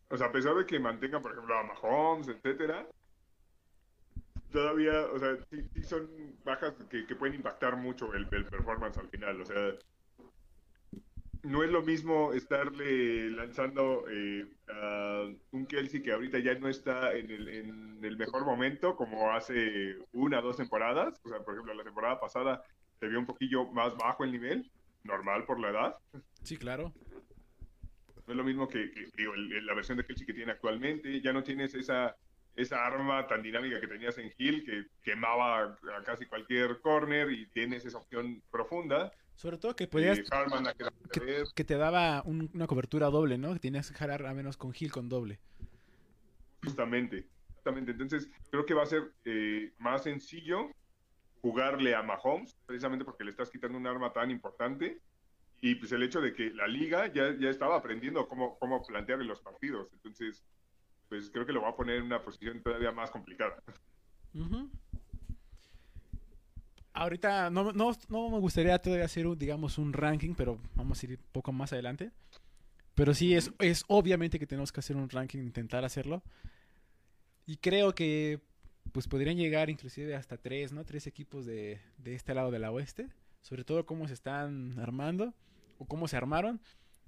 Speaker 3: o sea, a pesar de que mantengan, por ejemplo, a Mahomes, etcétera, todavía, o sea, sí, sí son bajas que, que pueden impactar mucho el, el performance al final, o sea, no es lo mismo estarle lanzando eh, a un Kelsey que ahorita ya no está en el, en el mejor momento, como hace una o dos temporadas, o sea, por ejemplo, la temporada pasada se vio un poquillo más bajo el nivel, normal por la edad.
Speaker 1: Sí, claro.
Speaker 3: No es lo mismo que, que, digo, el- el- la versión de Kelsey que tiene actualmente. Ya no tienes esa, esa arma tan dinámica que tenías en Hill, que quemaba a casi cualquier corner y tienes esa opción profunda.
Speaker 1: Sobre todo que podías
Speaker 3: que-
Speaker 1: te daba un- una cobertura doble, ¿no? Que tenías que jalar a menos con Hill con doble.
Speaker 3: Justamente, justamente. Entonces, creo que va a ser eh, más sencillo jugarle a Mahomes, precisamente porque le estás quitando un arma tan importante. Y pues el hecho de que la liga ya, ya estaba aprendiendo cómo, cómo plantear los partidos. Entonces, pues creo que lo va a poner en una posición todavía más complicada.
Speaker 1: Ujú. Ahorita no, no, no me gustaría todavía hacer, un, digamos, un ranking, pero vamos a ir un poco más adelante. Pero sí, es, es obviamente que tenemos que hacer un ranking, intentar hacerlo. Y creo que pues podrían llegar inclusive hasta tres, ¿no? Tres equipos de, de este lado de la oeste. Sobre todo cómo se están armando o cómo se armaron.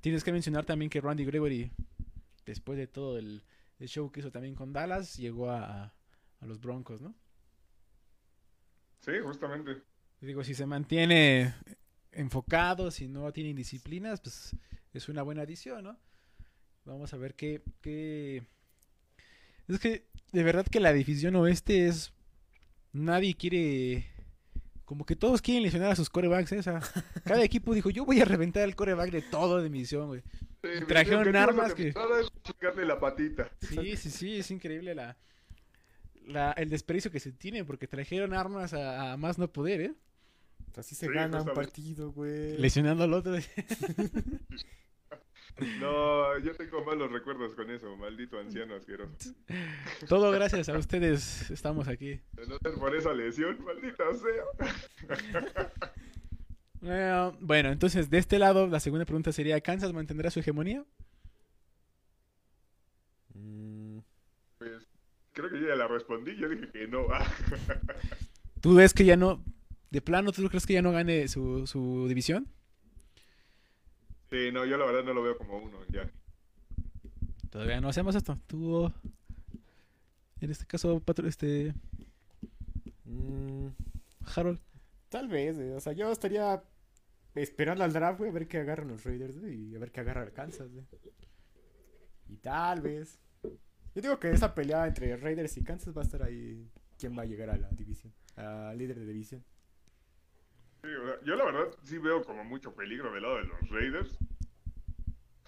Speaker 1: Tienes que mencionar también que Randy Gregory, después de todo el, el show que hizo también con Dallas, llegó a, a los Broncos, ¿no?
Speaker 3: Sí, justamente.
Speaker 1: Y Digo, si se mantiene enfocado, si no tiene indisciplinas, pues es una buena adición, ¿no? Vamos a ver qué, qué... Es que de verdad que la división oeste es... Nadie quiere... Como que todos quieren lesionar a sus corebacks, ¿eh? O sea, cada equipo dijo, yo voy a reventar el coreback de todo de mi división, güey.
Speaker 3: Sí,
Speaker 1: trajeron armas que-
Speaker 3: es chingarle la patita.
Speaker 1: Sí, sí, sí, es increíble la, la, el desperdicio que se tiene, porque trajeron armas a, a más no poder, ¿eh?
Speaker 2: Así se
Speaker 3: Sí,
Speaker 2: gana un partido, güey.
Speaker 1: Lesionando al otro. (laughs)
Speaker 3: No, yo tengo malos recuerdos con eso, maldito anciano asqueroso.
Speaker 1: Todo gracias a ustedes estamos aquí.
Speaker 3: De no ser por esa lesión, maldita sea. (laughs)
Speaker 1: Eh, bueno, entonces de este lado la segunda pregunta sería, ¿Kansas mantendrá su hegemonía?
Speaker 2: Mm,
Speaker 3: Pues creo que yo ya la respondí, yo dije que no. (laughs)
Speaker 1: ¿Tú ves que ya no, de plano, tú crees que ya no gane su, su división?
Speaker 3: Sí, no, yo la verdad no lo veo como uno, ya.
Speaker 1: Todavía no hacemos esto. Tú, en este caso, patro- este,
Speaker 2: mm,
Speaker 1: Harold.
Speaker 2: tal vez, güey. O sea, yo estaría esperando al draft, güey, a ver qué agarran los Raiders, güey, y a ver qué agarra el Kansas, güey. Y tal vez. Yo digo que esa pelea entre Raiders y Kansas va a estar ahí. ¿Quién va a llegar a la división? A líder de división.
Speaker 3: Sí, o sea, yo la verdad sí veo como mucho peligro del lado de los Raiders.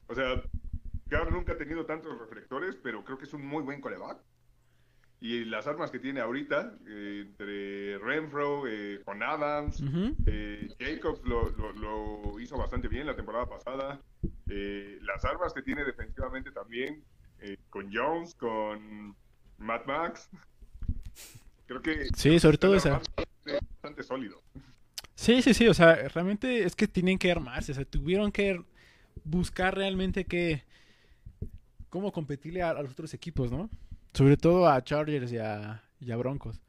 Speaker 3: O sea, Carr nunca ha tenido tantos reflectores, pero creo que es un muy buen coreback. Y las armas que tiene ahorita, eh, entre Renfro, eh, con Adams, eh, Jacobs lo, lo- lo hizo bastante bien la temporada pasada. Eh, las armas que tiene defensivamente también, eh, con Jones, con Matt Max. Creo que
Speaker 1: Sí, sobre todo esa.
Speaker 3: bastante, bastante sólido.
Speaker 1: Sí, sí, sí, o sea, realmente es que tienen que armarse, o sea, tuvieron que buscar realmente que cómo competirle a, a los otros equipos, ¿no? Sobre todo a Chargers y a, y a Broncos.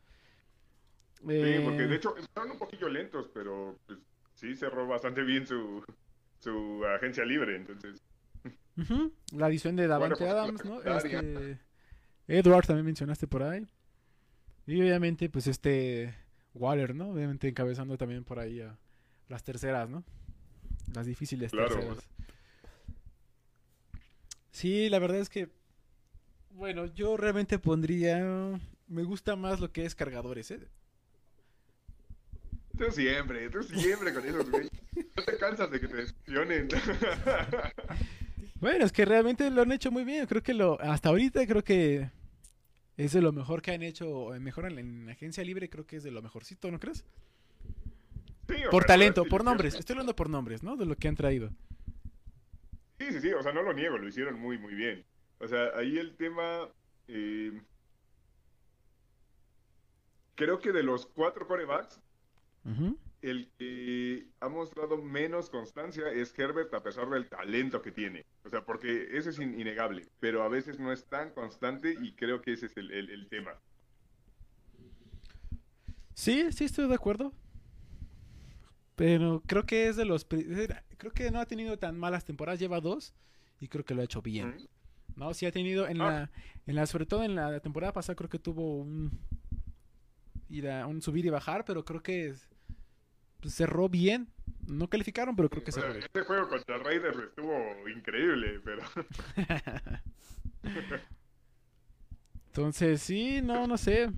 Speaker 3: Sí, porque
Speaker 1: Eh,
Speaker 3: de hecho empezaron un poquillo lentos, pero pues, sí cerró bastante bien su, su agencia libre, entonces.
Speaker 1: Ujú, La adición de Davante
Speaker 3: pues,
Speaker 1: Adams, ¿no? Este, Edward también mencionaste por ahí. Y obviamente, pues este Waller, ¿no? Obviamente encabezando también por ahí a las terceras, ¿no? Las difíciles
Speaker 3: Claro.
Speaker 1: terceras. Sí, la verdad es que, bueno, yo realmente pondría, me gusta más lo que es cargadores, ¿eh?
Speaker 3: Tú siempre, tú siempre con esos güey. No te cansas de que te decepcionen. (laughs)
Speaker 1: Bueno, es que realmente lo han hecho muy bien. Creo que lo, hasta ahorita creo que es de lo mejor que han hecho, eh, mejor en la, en agencia libre, creo que es de lo mejorcito, ¿no crees?
Speaker 3: Sí,
Speaker 1: Por talento, por nombres. Estoy hablando por nombres, ¿no? De lo que han traído.
Speaker 3: Sí, sí, sí, o sea, no lo niego, lo hicieron muy, muy bien. O sea, ahí el tema. eh, creo que de los cuatro corebacks,
Speaker 1: Ujú.
Speaker 3: El que ha mostrado menos constancia es Herbert, a pesar del talento que tiene. O sea, porque eso es in- innegable, pero a veces no es tan constante y creo que ese es el, el- el tema.
Speaker 1: Sí, sí, estoy de acuerdo. Pero creo que es de los... Creo que no ha tenido tan malas temporadas, lleva dos y creo que lo ha hecho bien. No, sí ha tenido en
Speaker 3: Ah.
Speaker 1: la, en la, sobre todo en la temporada pasada creo que tuvo un, ir a- un subir y bajar, pero creo que es- cerró bien. No calificaron, pero creo que cerró bien.
Speaker 3: este juego contra Raiders estuvo increíble, pero (laughs)
Speaker 1: Entonces, sí, no, no sé.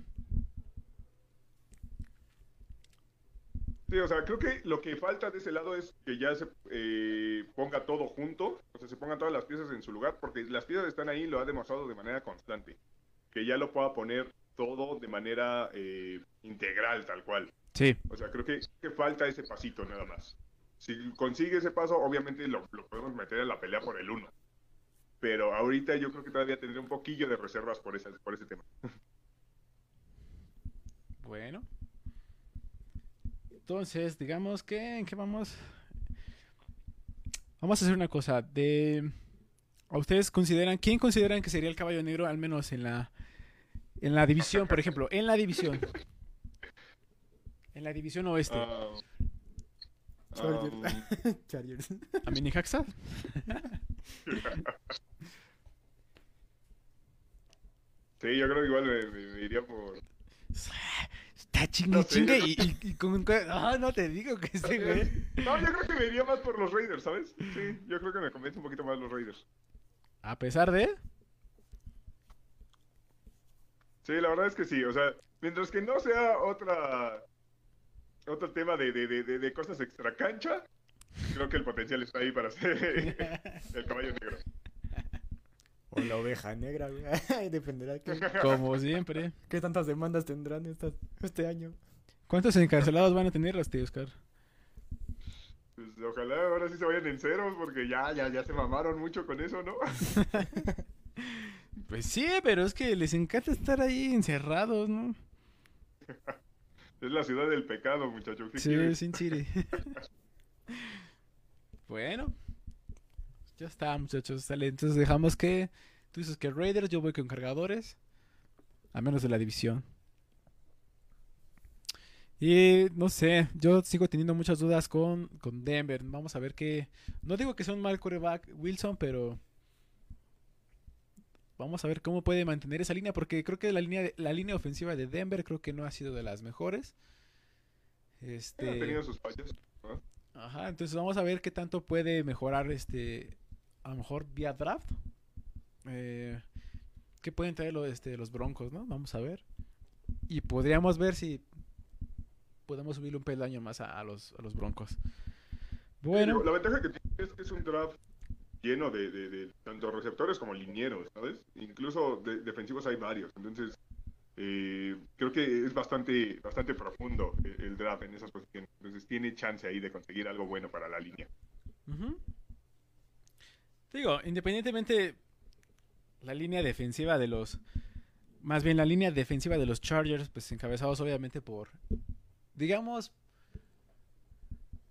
Speaker 3: Sí, o sea, creo que lo que falta de ese lado es que ya se eh, ponga todo junto, o sea, se pongan todas las piezas en su lugar, porque las piezas están ahí, lo ha demostrado de manera constante, que ya lo pueda poner todo de manera eh, integral, tal cual.
Speaker 1: Sí,
Speaker 3: O sea, creo que, que falta ese pasito nada más. Si consigue ese paso, obviamente lo, lo podemos meter en la pelea por el uno. Pero ahorita yo creo que todavía tendré un poquillo de reservas por ese, por ese tema.
Speaker 1: bueno. Entonces, digamos que, ¿en qué vamos? Vamos a hacer una cosa. De, ¿a ustedes consideran, quién consideran que sería el caballo negro, al menos en la, en la división, por ejemplo, en la división? En la división oeste.
Speaker 3: Ah,
Speaker 2: Chargers.
Speaker 3: um,
Speaker 2: Chargers. (laughs)
Speaker 1: ¿A mí Necaxa?
Speaker 3: sí, yo creo que igual me, me- me iría por...
Speaker 1: Está chingue
Speaker 3: No sé,
Speaker 1: chingue
Speaker 3: yo-
Speaker 1: y, y- y con... Ah, no te digo que ese güey...
Speaker 3: No, yo creo que me iría más por los Raiders, ¿sabes? Sí, yo creo que me convence un poquito más los Raiders.
Speaker 1: A pesar de...
Speaker 3: Sí, la verdad es que sí, o sea, mientras que no sea otra otro tema de, de, de, de- cosas extra cancha, creo que el potencial está ahí para ser (laughs) el caballo negro.
Speaker 2: O la oveja negra, güey. (laughs) Dependerá qué,
Speaker 1: Como siempre.
Speaker 2: qué tantas demandas tendrán estas, este año.
Speaker 1: ¿Cuántos encarcelados van a tener los tío Oscar?
Speaker 3: Pues ojalá ahora sí se vayan en ceros, porque ya, ya, ya se mamaron mucho con eso, ¿no? (laughs)
Speaker 1: Pues sí, pero es que les encanta estar ahí encerrados, ¿no? (laughs)
Speaker 3: Es la ciudad del pecado, muchachos. ¿qué
Speaker 1: Sí,
Speaker 3: quieres?
Speaker 1: Sin City. (laughs) bueno. Ya está, muchachos. Entonces dejamos que... Tú dices que Raiders, yo voy con cargadores. A menos de la división. Y no sé, yo sigo teniendo muchas dudas con, con Denver. Vamos a ver qué... No digo que sea un mal quarterback Wilson, pero... Vamos a ver cómo puede mantener esa línea, porque creo que la línea, la línea ofensiva de Denver creo que no ha sido de las mejores. Este...
Speaker 3: Ha tenido sus fallas. ¿no?
Speaker 1: Ajá, entonces vamos a ver qué tanto puede mejorar este, a lo mejor vía draft. Eh, ¿Qué pueden traer los, este, los Broncos, no? Vamos a ver. Y podríamos ver si podemos subirle un peldaño más a, a los, a los Broncos. Bueno,
Speaker 3: La ventaja que tiene es que es un draft lleno de, tanto receptores como linieros, ¿sabes? Incluso de- defensivos hay varios. Entonces, eh, creo que es bastante, bastante profundo el, draft en esas posiciones. Entonces, tiene chance ahí de conseguir algo bueno para la línea.
Speaker 1: digo, independientemente la línea defensiva de los, más bien la línea defensiva de los Chargers, pues encabezados obviamente por, digamos,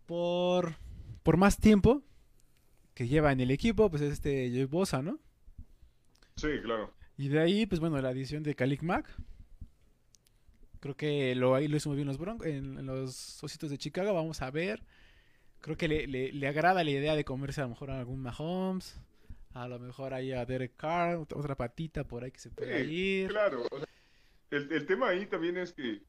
Speaker 1: por, por más tiempo que lleva en el equipo, pues es este Joey Bosa, ¿no?
Speaker 3: Sí, claro.
Speaker 1: Y de ahí, pues bueno, la adición de Khalil Mack. Creo que lo, ahí lo hicimos bien los Broncos, en, en los Ositos de Chicago. Vamos a ver. Creo que le, le- le agrada la idea de comerse a lo mejor a algún Mahomes. A lo mejor ahí a Derek Carr, ot- otra patita por ahí que se pueda
Speaker 3: Sí,
Speaker 1: ir.
Speaker 3: Claro. o sea, el, el tema ahí también es que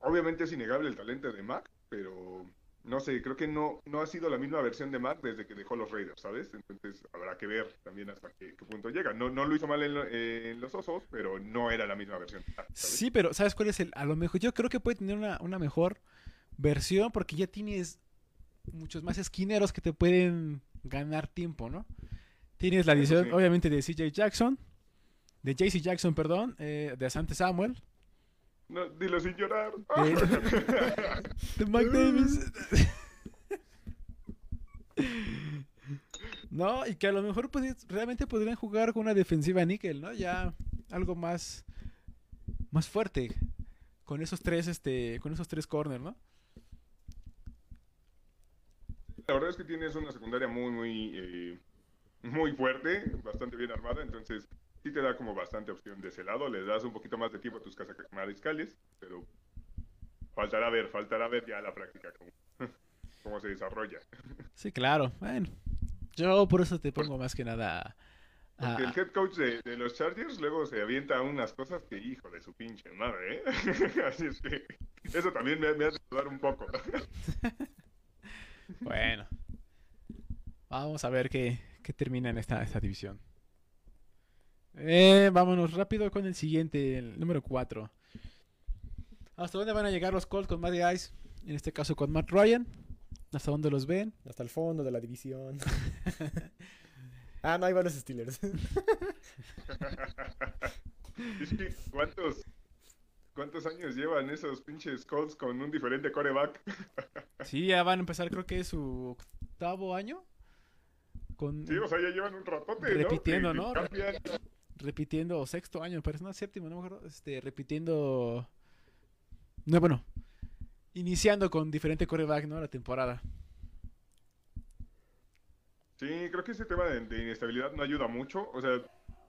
Speaker 3: obviamente es innegable el talento de Mac, pero no sé, creo que no, no ha sido la misma versión de Mac desde que dejó los Raiders, ¿sabes? Entonces habrá que ver también hasta qué, qué punto llega. No, no lo hizo mal en, lo- en los osos, pero no era la misma versión.
Speaker 1: Sí, pero ¿sabes cuál es el? A lo mejor yo creo que puede tener una, una mejor versión porque ya tienes muchos más esquineros que te pueden ganar tiempo, ¿no? Tienes la edición,
Speaker 3: sí.
Speaker 1: obviamente, de CJ Jackson, de JC Jackson, perdón, eh, de Asante Samuel,
Speaker 3: No, dilo sin llorar. (laughs)
Speaker 1: de, de Mike Davis. (laughs) No, y que a lo mejor pues, realmente podrían jugar con una defensiva níquel, ¿no? Ya algo más más fuerte con esos tres este con esos tres corners, ¿no?
Speaker 3: La verdad es que tienes una secundaria muy, muy, eh, muy fuerte, bastante bien armada, entonces sí te da como bastante opción de ese lado. Le das un poquito más de tiempo a tus mariscales, pero faltará ver, faltará ver ya la práctica cómo, (laughs) cómo se desarrolla. (laughs)
Speaker 1: Sí, claro. Bueno, yo por eso te pongo más que nada a-
Speaker 3: Porque el head coach de, de los Chargers luego se avienta unas cosas que, hijo de su pinche madre, ¿eh? (laughs) Así es que eso también me, me hace dudar un poco.
Speaker 1: Bueno. Vamos a ver qué, qué termina en esta, esta división. Eh, vámonos rápido con el siguiente, el número 4. ¿Hasta dónde van a llegar los Colts con Matty Ice? En este caso con Matt Ryan. ¿Hasta dónde los ven? (laughs)
Speaker 2: Hasta el fondo de la división. (laughs) ah, no, ahí van los Steelers. (laughs)
Speaker 3: Es que, ¿Cuántos, ¿Cuántos años llevan esos pinches Colts con un diferente coreback?
Speaker 1: Sí, ya van a empezar, creo que es su octavo año. Con,
Speaker 3: Sí, o sea, ya llevan un ratote.
Speaker 1: Repitiendo, ¿no?
Speaker 3: cambian.
Speaker 1: Repitiendo, o sexto año, me parece, no, séptimo, no me acuerdo. Este, repitiendo. No, bueno. Iniciando con diferente coreback, ¿no? La temporada.
Speaker 3: Sí, creo que ese tema de, de inestabilidad no ayuda mucho. O sea,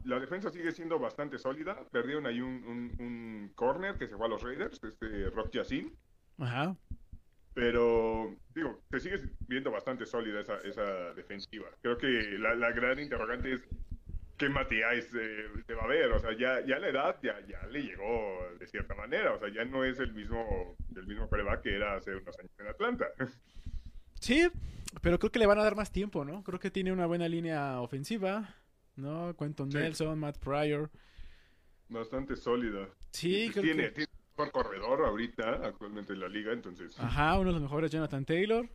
Speaker 3: la defensa sigue siendo bastante sólida. Perdieron ahí un, un, un corner que se fue a los Raiders, este Rock Yacine.
Speaker 1: Ajá.
Speaker 3: Pero, digo, se sigue viendo bastante sólida esa, esa defensiva. Creo que la, la gran interrogante es qué Matías eh, se va a ver. O sea, ya, ya la edad ya, ya le llegó de cierta manera. O sea, ya no es el mismo, el mismo coreback que era hace unos años en Atlanta. (laughs)
Speaker 1: Sí, pero creo que le van a dar más tiempo, ¿no? Creo que tiene una buena línea ofensiva, ¿no? Quentin
Speaker 3: Sí.
Speaker 1: Nelson, Matt Pryor.
Speaker 3: Bastante sólida.
Speaker 1: Sí,
Speaker 3: Pues
Speaker 1: creo
Speaker 3: tiene,
Speaker 1: que...
Speaker 3: tiene mejor corredor ahorita, actualmente en la liga, entonces.
Speaker 1: Ajá, uno de los mejores, Jonathan Taylor.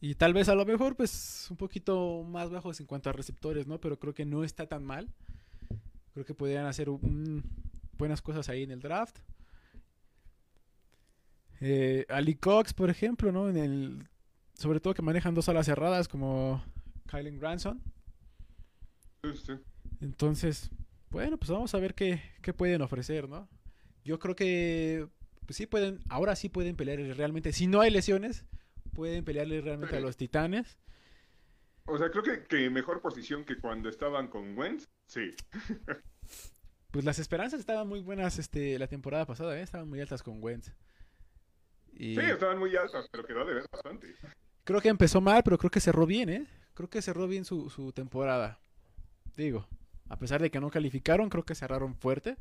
Speaker 1: Y tal vez a lo mejor, pues, un poquito más bajos en cuanto a receptores, ¿no? Pero creo que no está tan mal. Creo que podrían hacer un- buenas cosas ahí en el draft. Eh, Ali Cox, por ejemplo, ¿no? En el, sobre todo que manejan dos alas cerradas como Kylen Granson.
Speaker 3: Sí, sí.
Speaker 1: Entonces, bueno, pues vamos a ver qué, qué pueden ofrecer, ¿no? Yo creo que pues sí pueden, ahora sí pueden pelear realmente, si no hay lesiones, pueden pelearle realmente a
Speaker 3: Sí.
Speaker 1: los Titanes.
Speaker 3: O sea, creo que, que mejor posición que cuando estaban con Wentz, sí. (laughs)
Speaker 1: Pues las esperanzas estaban muy buenas este la temporada pasada, ¿eh? estaban muy altas con Wentz. Y
Speaker 3: Sí, estaban muy altas, pero quedó de ver bastante.
Speaker 1: creo que empezó mal, pero creo que cerró bien, ¿eh? Creo que cerró bien su, su temporada. Digo, a pesar de que no calificaron, creo que cerraron fuerte.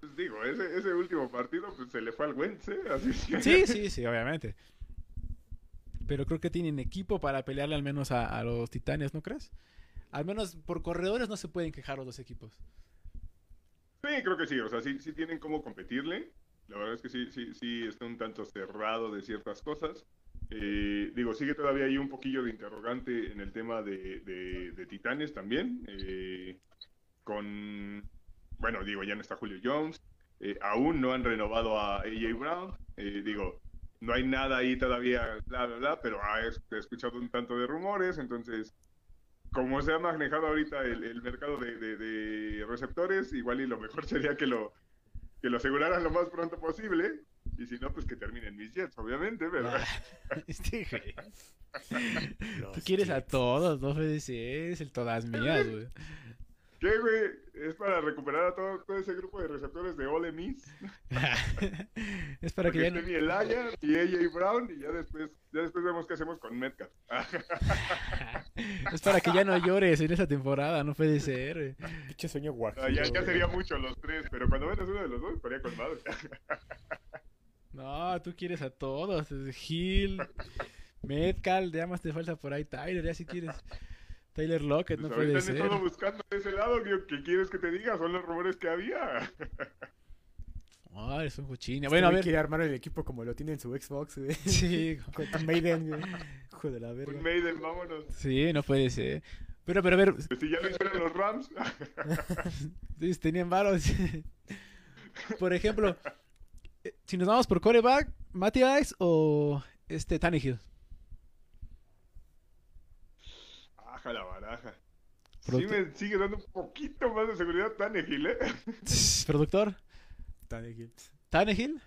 Speaker 3: Pues digo, ese, ese último partido pues, se le fue al Wentz, ¿eh? Así que-
Speaker 1: Sí, sí, sí, obviamente. Pero creo que tienen equipo para pelearle al menos a, los titanes, ¿no crees? Al menos por corredores no se pueden quejar los dos equipos.
Speaker 3: Sí, creo que sí, o sea, sí, sí tienen cómo competirle. La verdad es que sí, sí, sí está un tanto cerrado de ciertas cosas. Eh, digo, sigue todavía ahí un poquillo de interrogante en el tema de, de- de Titanes también. eh, con, bueno, digo, ya no está Julio Jones. eh, aún no han renovado a AJ Brown. eh, digo, no hay nada ahí todavía, bla, bla, bla, pero ha es- he escuchado un tanto de rumores, entonces como se ha manejado ahorita el, el mercado de, de- de receptores, igual y lo mejor (laughs) sería que lo, que lo aseguraran lo más pronto posible. Y si no, pues que terminen mis Jets, obviamente, pero... (laughs)
Speaker 1: Este güey. (laughs) Tú quieres a todos, no es el todas mías, güey.
Speaker 3: ¿Qué, güey? Es para recuperar a todo, todo ese grupo de receptores de Ole Miss. (laughs)
Speaker 1: es para que
Speaker 3: Porque
Speaker 1: ya
Speaker 3: esté
Speaker 1: no...
Speaker 3: Elaya y AJ Brown y ya después, ya después vemos qué hacemos con Metcalf. (laughs)
Speaker 1: es para que ya no llores en esa temporada, no puede ser.
Speaker 2: Pinche sueño guajiro.
Speaker 3: Ah, ya, ya sería mucho los tres, pero cuando metas uno de los dos estaría con madre. (laughs)
Speaker 1: No, tú quieres a todos. Gil, Metcalf, ya más te falta por ahí Tyler, ya si quieres. Tyler Lockett, no
Speaker 3: Pues
Speaker 1: puede ser.
Speaker 3: estado buscando de ese lado, ¿qué, qué quieres que te diga? Son los rumores que había.
Speaker 1: No, eres un cochino. Bueno, a ver.
Speaker 2: quiere armar el equipo como lo tiene en su Xbox. (laughs)
Speaker 1: Sí,
Speaker 2: Con Maiden, güey. Hijo de la
Speaker 3: Un
Speaker 2: verga.
Speaker 3: Maiden, vámonos.
Speaker 1: sí, no puede ser. Pero, pero, a ver,
Speaker 3: Pues si ya lo hicieron los Rams. (laughs)
Speaker 1: sí, tenían varos. por ejemplo, eh, si nos vamos por coreback, Matty Ice o este Tannehill.
Speaker 3: Baja la baraja. Sí me sigue dando un poquito más de seguridad Tannehill, ¿eh? (laughs)
Speaker 1: Productor,
Speaker 2: Tannehill.
Speaker 1: Tannehill.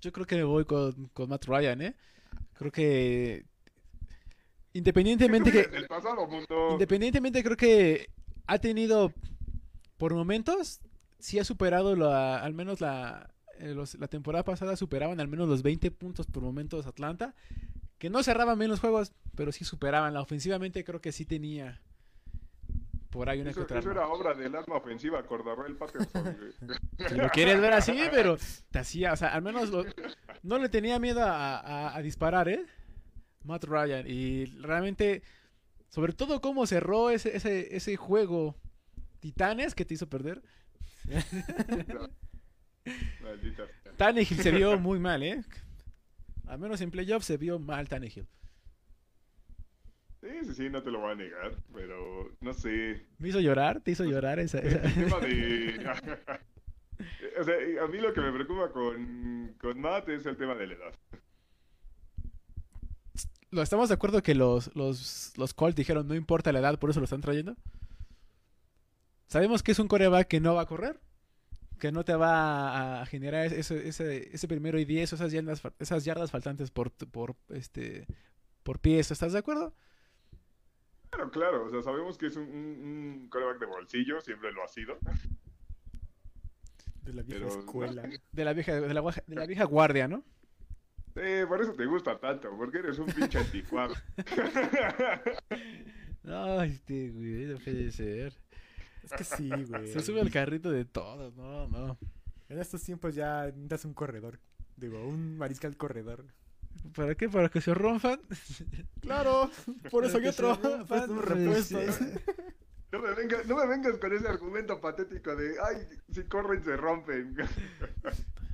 Speaker 1: Yo creo que me voy con, con Matt Ryan, ¿eh? Creo que independientemente que
Speaker 3: El pasado mundo.
Speaker 1: independientemente creo que ha tenido por momentos sí ha superado la, al menos la eh, los- la temporada pasada superaban al menos los 20 puntos por momentos Atlanta que no cerraban bien los juegos pero sí superaban la ofensivamente creo que sí tenía por ahí una que
Speaker 3: Eso,
Speaker 1: otra
Speaker 3: eso era obra del arma ofensiva, Cordarrell Patterson. (laughs)
Speaker 1: Si lo quieres ver así, (laughs) pero te hacía, o sea, al menos lo- no le tenía miedo a, a- a disparar, ¿eh? Matt Ryan. Y realmente, sobre todo cómo cerró ese, ese, ese juego Titanes que te hizo perder. (laughs)
Speaker 3: Maldita.
Speaker 1: Tannehill se vio muy mal, ¿eh? Al menos en playoffs se vio mal Tannehill.
Speaker 3: Sí, sí, sí, no te lo voy a negar, pero no sé.
Speaker 1: Me hizo llorar, te hizo llorar esa... esa-
Speaker 3: El tema de. (laughs) o sea, a mí lo que me preocupa con, con Matt es el tema de la edad.
Speaker 1: ¿Lo estamos de acuerdo que los, los, los Colts dijeron no importa la edad, por eso lo están trayendo? Sabemos que es un coreback que no va a correr, que no te va a generar ese, ese, ese primero y diez, esas yardas, esas yardas faltantes por, por, este, por pies. ¿Estás de acuerdo?
Speaker 3: Claro, claro, o sea, sabemos que es un, un, un quarterback de bolsillo, siempre lo ha sido.
Speaker 2: De la vieja
Speaker 3: Pero-
Speaker 2: escuela.
Speaker 1: De la vieja, de la, guaja- de la vieja guardia, ¿no?
Speaker 3: Eh, por eso te gusta tanto, porque eres un pinche anticuado. (laughs)
Speaker 1: No, este, güey, no puede ser.
Speaker 2: Es que sí, güey.
Speaker 1: Se sube al carrito de todo, no, no.
Speaker 2: En estos tiempos ya necesitas un corredor. Digo, un mariscal corredor.
Speaker 1: ¿Para qué? ¿Para que se rompan?
Speaker 2: Claro, por eso hay otro. Pues un repuesto.
Speaker 1: sí.
Speaker 3: No me, vengas, no me vengas con ese argumento patético de, ay, si corren se rompen.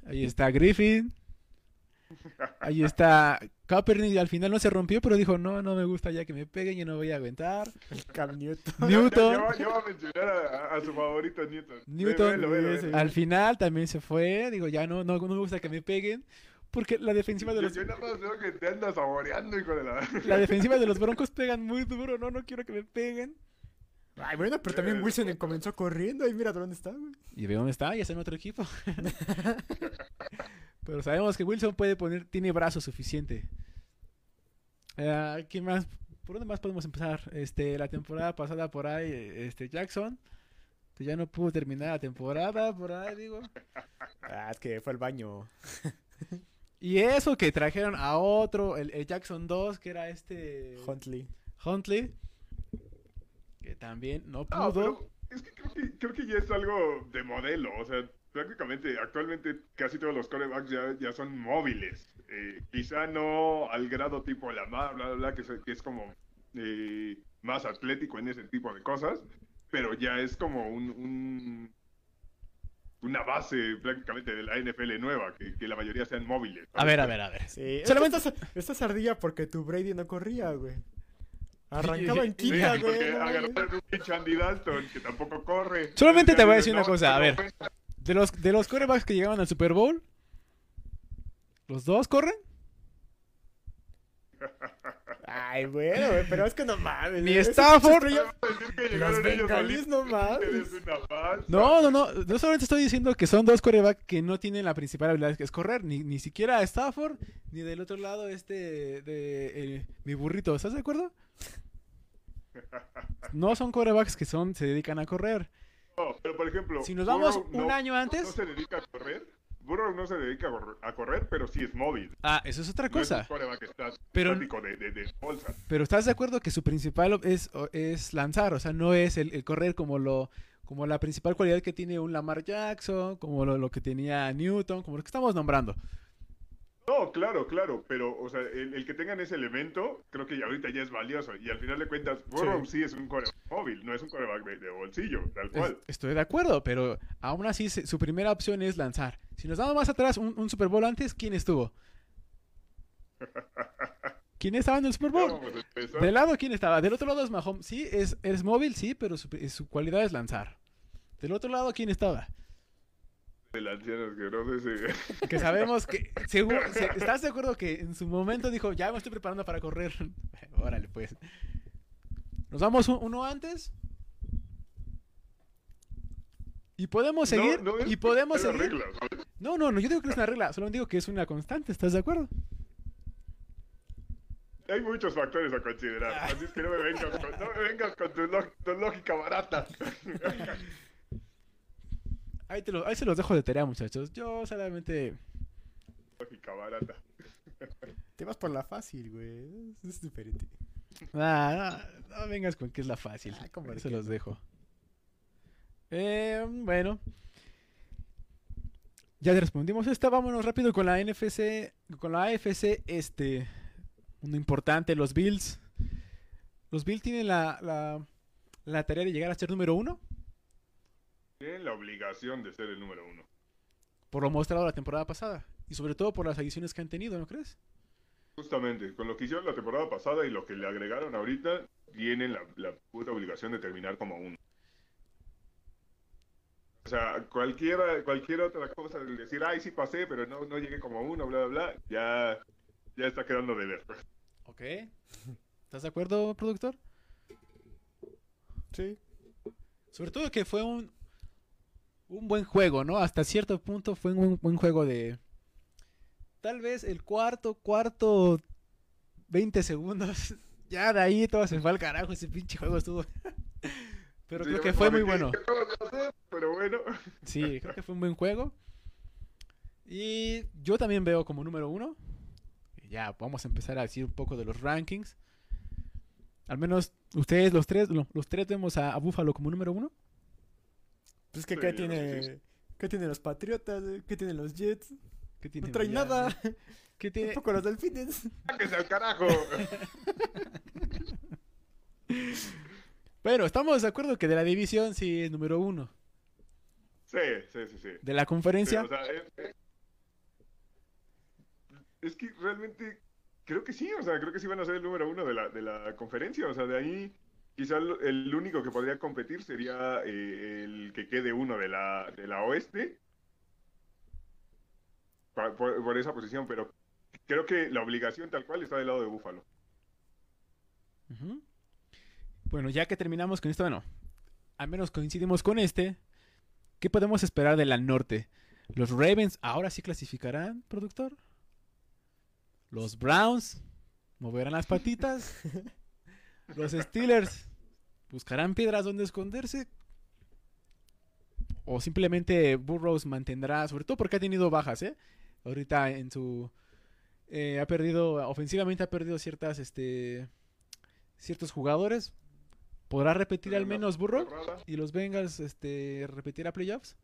Speaker 1: Ahí está Griffin. Ahí está Kaepernick. Al final no se rompió, pero dijo, no, no me gusta ya que me peguen y no voy a aventar.
Speaker 2: El Cam Newton. (laughs)
Speaker 1: Newton.
Speaker 3: Ya va a mencionar a, a su favorito Newton. Ve,
Speaker 1: Newton,
Speaker 3: velo, velo,
Speaker 2: ese.
Speaker 3: velo.
Speaker 1: Al final también se fue. Digo, ya no, no, no me gusta que me peguen. Porque la defensiva de
Speaker 3: Yo,
Speaker 1: los,
Speaker 3: yo nada más veo que te andas saboreando, hijo de la...
Speaker 1: la defensiva de los Broncos pegan muy duro. No, no quiero que me peguen.
Speaker 2: Ay, bueno, pero también Wilson comenzó corriendo y mira dónde está, güey.
Speaker 1: Y ve dónde está, ya está en otro equipo. (laughs) Pero sabemos que Wilson puede poner, tiene brazo suficiente. Eh, ¿Quién más? ¿Por dónde más podemos empezar? Este, la temporada pasada por ahí, este Jackson, que ya no pudo terminar la temporada por ahí, digo.
Speaker 2: Ah, es que fue al baño. (laughs)
Speaker 1: Y eso que trajeron a otro, el, el Jackson 2, que era este
Speaker 2: Huntley.
Speaker 1: Huntley, que también no pudo.
Speaker 3: No, pero es que creo, que creo que ya es algo de modelo. O sea, prácticamente actualmente casi todos los corebacks ya, ya son móviles. Eh, quizá no al grado tipo Lamar, bla, bla, bla, que, es- que es como eh, más atlético en ese tipo de cosas, pero ya es como un, un- una base prácticamente de la NFL nueva, que, que la mayoría sean móviles.
Speaker 1: A ver, a ver, a ver.
Speaker 2: Sí, (laughs)
Speaker 1: Solamente-
Speaker 2: Solamente estás, estás ardilla porque tu Brady no corría, güey. Arrancaba en
Speaker 3: Sí,
Speaker 2: quinta, güey.
Speaker 3: porque
Speaker 2: no mames.
Speaker 3: agarraron un pinche Andy Dalton que tampoco corre.
Speaker 1: Solamente te voy a decir una cosa, a ver. De los, de los quarterbacks que llegaban al Super Bowl, ¿los dos corren?
Speaker 2: Ay, bueno, güey, pero es que no mames.
Speaker 1: Ni Stafford.
Speaker 2: Los no mames.
Speaker 1: No, no, no. No solamente estoy diciendo que son dos quarterbacks que no tienen la principal habilidad que es correr. Ni, ni siquiera Stafford, ni del otro lado este de eh, mi burrito. ¿Estás de acuerdo? No son quarterbacks que son, se dedican a correr.
Speaker 3: No, pero por ejemplo,
Speaker 1: Si nos vamos
Speaker 3: Burrow
Speaker 1: un
Speaker 3: no-
Speaker 1: año
Speaker 3: No
Speaker 1: antes.
Speaker 3: se dedica a correr. Burrow no se dedica a correr, pero sí es móvil.
Speaker 1: Ah, eso es otra
Speaker 3: No es
Speaker 1: cosa.
Speaker 3: que está
Speaker 1: Pero-
Speaker 3: de, de, de bolsa.
Speaker 1: Pero estás de acuerdo que su principal es, es lanzar, o sea, no es el, el correr como lo como la principal cualidad que tiene un Lamar Jackson, como lo, lo que tenía Newton, como lo que estamos nombrando.
Speaker 3: No, claro, claro, pero, o sea, el, el que tengan ese elemento, creo que ya ahorita ya es valioso. Y al final de cuentas, Burrow sí, es un coreback móvil, no es un coreback de, de bolsillo, tal cual.
Speaker 1: Es- estoy de acuerdo, pero aún así se- su primera opción es lanzar. Si nos damos más atrás, un, un Super Bowl antes, ¿quién estuvo? (laughs) ¿Quién estaba en el Super Bowl? Del lado, ¿quién estaba? Del otro lado es Mahomes. Sí, es, es móvil, sí, pero su, su cualidad es lanzar. Del otro lado, ¿quién estaba?
Speaker 3: Que no sé si...
Speaker 1: Que sabemos que... seguro- ¿Estás de acuerdo que en su momento dijo, ya me estoy preparando para correr? (laughs) Órale, pues. ¿Nos vamos un- uno antes? Y podemos seguir.
Speaker 3: No, no es-
Speaker 1: y podemos
Speaker 3: es
Speaker 1: seguir. No, no, no, yo digo que es una regla, solo digo que es una constante, ¿estás de acuerdo?
Speaker 3: Hay muchos factores a considerar, así es que no me vengas con, no me vengas con tu, tu lógica barata. (laughs)
Speaker 1: Ahí, te lo- ahí se los dejo de tarea, muchachos. Yo solamente...
Speaker 3: lógica barata.
Speaker 2: Te vas por la fácil, güey. Es, diferente.
Speaker 1: Ah, no, no vengas con que es la fácil.
Speaker 2: Ah, ¿cómo
Speaker 1: Ahí se los
Speaker 2: no?
Speaker 1: dejo. Eh, bueno. Ya le respondimos esta. Vámonos rápido con la NFC. Con la AFC este. Uno importante, los Bills. Los Bills tienen la, la, la tarea de llegar a ser número uno.
Speaker 3: Tienen la obligación de ser el número uno.
Speaker 1: Por lo mostrado la temporada pasada. Y sobre todo por las adiciones que han tenido, ¿no crees?
Speaker 3: Justamente, con lo que hicieron la temporada pasada y lo que le agregaron ahorita, tienen la, la puta obligación de terminar como uno. O sea, cualquiera, cualquier otra cosa, el decir, ay, sí pasé, pero no, no llegué como uno, bla, bla, bla, ya, ya está quedando de ver.
Speaker 1: Ok. (laughs) ¿Estás de acuerdo, productor?
Speaker 2: Sí.
Speaker 1: Sobre todo que fue un, un buen juego, ¿no? Hasta cierto punto fue un buen juego de... Tal vez el cuarto, cuarto, 20 segundos. (laughs) Ya de ahí todo se fue al carajo. Ese pinche juego estuvo... (laughs) Pero
Speaker 3: Sí,
Speaker 1: creo que fue muy bueno.
Speaker 3: hacer, Pero (laughs)
Speaker 1: Sí, creo que fue un buen juego. Y yo también veo como número uno. Ya, vamos a empezar a decir un poco de los rankings. Al menos ustedes, los tres, lo- los tres vemos a, a Buffalo como número uno.
Speaker 2: Pues que
Speaker 3: Sí,
Speaker 2: ¿qué tiene?
Speaker 3: sí.
Speaker 2: ¿Qué tienen los Patriotas? güey? ¿Qué tienen los Jets?
Speaker 1: ¿Qué
Speaker 2: No
Speaker 1: tienen
Speaker 2: traen
Speaker 1: allá?
Speaker 2: nada.
Speaker 1: ¿Qué tiene? (laughs)
Speaker 2: Tampoco los Delfines.
Speaker 3: sáquese al carajo. (laughs)
Speaker 1: Pero estamos de acuerdo que de la división sí es número uno.
Speaker 3: Sí, sí, sí, sí.
Speaker 1: De la
Speaker 3: Sí,
Speaker 1: conferencia,
Speaker 3: o sea, es, es- es que realmente creo que sí, o sea, creo que sí van a ser el número uno de la, de la conferencia, o sea, de ahí quizá el, único que podría competir sería eh, el que quede uno de la, de la oeste pa- por, por esa posición, pero creo que la obligación tal cual está del lado de Búfalo.
Speaker 1: Bueno, ya que terminamos con esto, bueno, al menos coincidimos con este. ¿Qué podemos esperar de la norte? ¿Los Ravens ahora sí clasificarán, productor? ¿Los Browns moverán las patitas? (laughs) ¿Los Steelers buscarán piedras donde esconderse? ¿O simplemente Burrows mantendrá, sobre todo porque ha tenido bajas, ¿eh? Ahorita en su... eh, ha perdido, ofensivamente ha perdido ciertas, este... Ciertos jugadores. ¿Podrá repetir al menos Burrow? ¿Y los Bengals este, repetir a playoffs?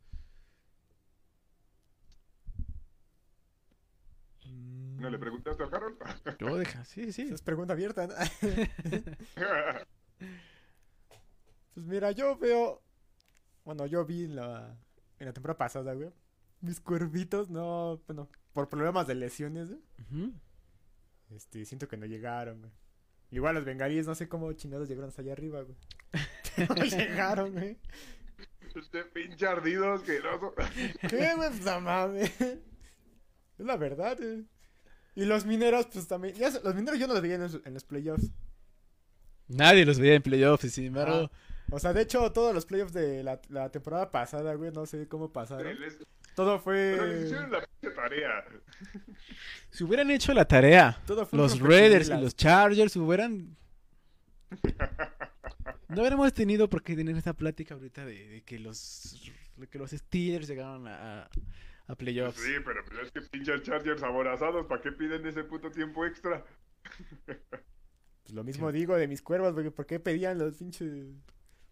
Speaker 3: ¿No le preguntaste al Harold?
Speaker 1: Yo deja, sí, sí.
Speaker 2: Esa es pregunta abierta. ¿no? (laughs) (laughs) (laughs) Pues mira, yo veo. Bueno, yo vi en la, en la temporada pasada, güey. Mis cuervitos, no. Bueno, por problemas de lesiones, güey. Este, siento que no llegaron, güey. Igual los bengalíes, no sé cómo chingados llegaron hasta allá arriba, güey. (laughs) no llegaron, güey.
Speaker 3: Este pinche ardido asqueroso.
Speaker 2: ¿Qué, güey? Pues no mames. Es la verdad, güey. Y los mineros, pues también. ya los mineros yo no los veía en los, en los playoffs.
Speaker 1: Nadie los veía en playoffs, y sin embargo.
Speaker 2: O sea, de hecho, todos los playoffs de la, la temporada pasada, güey, no sé cómo pasaron.
Speaker 3: Les-
Speaker 2: Todo
Speaker 3: Pero les
Speaker 2: fue.
Speaker 3: hicieron la pinche tarea.
Speaker 1: Si hubieran hecho la tarea,
Speaker 2: Todo fue
Speaker 1: los Raiders y los Chargers hubieran. No hubiéramos tenido por qué tener esta plática ahorita de, de que los de que los Steelers llegaron a, a- a playoffs.
Speaker 3: Sí, pero pues es que pinches Chargers aborazados, ¿para qué piden ese puto tiempo extra?
Speaker 2: Pues lo mismo digo de mis cuervos, güey. ¿Por qué pedían los pinches.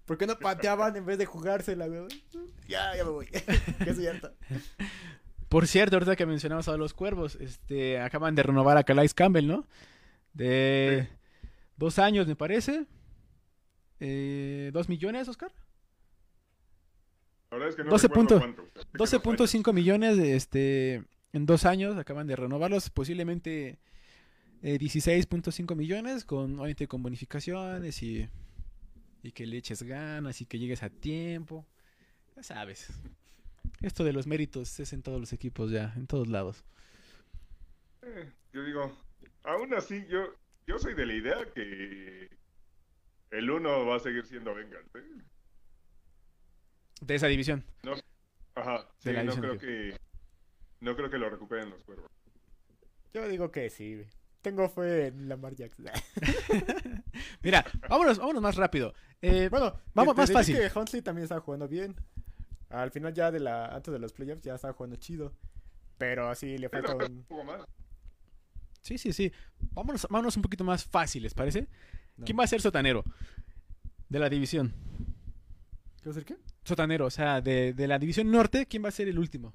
Speaker 2: ¿Por qué no pateaban en vez de jugársela, güey? Ya, ya me voy. (laughs) que es cierto.
Speaker 1: Por cierto, ahorita que mencionamos a los cuervos, este, acaban de renovar a Calais Campbell, ¿no? De dos años, me parece. Eh, ¿Dos millones, Oscar?
Speaker 3: La verdad es que no
Speaker 1: 12
Speaker 3: recuerdo
Speaker 1: punto-
Speaker 3: cuánto. Sé que los años.
Speaker 1: 12.5 millones este, en dos años, acaban de renovarlos, posiblemente eh, 16.5 millones, con, obviamente con bonificaciones y, y que le eches ganas y que llegues a tiempo. Ya sabes. Esto de los méritos es en todos los equipos ya, en todos lados.
Speaker 3: Eh, yo digo, aún así, yo, yo soy de la idea que el uno va a seguir siendo Bengals. ¿eh?
Speaker 1: De esa división.
Speaker 3: Ajá, sí,
Speaker 1: De la
Speaker 3: no
Speaker 1: división,
Speaker 3: creo que no creo que lo recuperen los cuervos.
Speaker 2: Yo digo que sí. Tengo fe en Lamar Jackson. (laughs)
Speaker 1: Mira, vámonos, vámonos más rápido. Eh,
Speaker 2: bueno,
Speaker 1: Vamos, más fácil.
Speaker 2: que Huntley también estaba jugando bien. Al final ya de la antes de los playoffs ya estaba jugando chido. Pero así le falta
Speaker 3: Pero
Speaker 2: un...
Speaker 3: un poco más.
Speaker 1: sí, sí, sí. Vámonos, vámonos un poquito más fáciles, ¿parece?
Speaker 2: No.
Speaker 1: ¿Quién va a ser sotanero de la división?
Speaker 2: ¿Qué va a ser qué?
Speaker 1: Sotanero, o sea, de, de la división norte, ¿quién va a ser el último?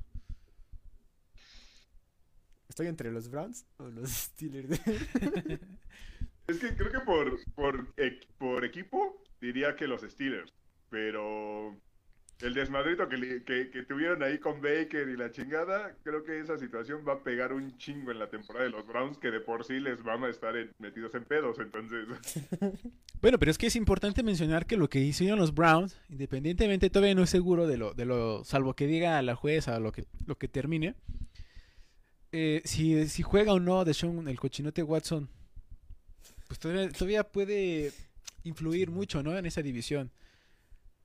Speaker 2: Estoy entre los Browns o los (laughs) Steelers.
Speaker 3: Es que creo que por, por, por equipo diría que los Steelers, pero el desmadrito que, que, que tuvieron ahí con Baker y la chingada, creo que esa situación va a pegar un chingo en la temporada de los Browns, que de por sí les van a estar en- metidos en pedos, entonces... (laughs)
Speaker 1: Bueno, pero es que es importante mencionar que lo que hicieron los Browns, independientemente, todavía no es seguro de lo, de lo, salvo que diga la jueza lo que, lo que termine, eh, si, si juega o no Deshaun, el cochinote Watson, pues todavía, todavía puede influir mucho, ¿no? En esa división.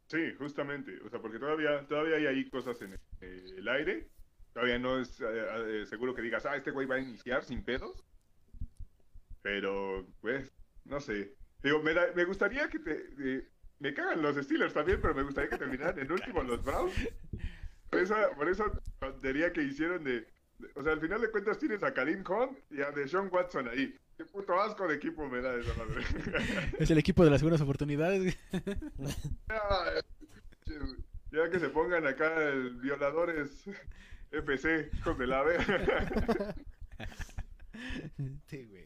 Speaker 3: Sí, justamente, o sea, porque todavía, todavía hay ahí cosas en eh, el aire, todavía no es eh, eh, seguro que digas, ah, este güey va a iniciar sin pedos, pero, pues, no sé, digo, me, da- me gustaría que te, eh, me cagan los Steelers también, pero me gustaría que terminaran en último los Browns, por esa, por esa tontería que hicieron de, de- o sea, al final de cuentas tienes a Karim Hunt y a Deshaun Watson ahí, qué puto asco de equipo me da esa madre. (laughs)
Speaker 1: Es el equipo de las segundas oportunidades. (laughs)
Speaker 3: Ya que se pongan acá el violadores FC, hijos de la verga. (laughs)
Speaker 1: Sí, güey.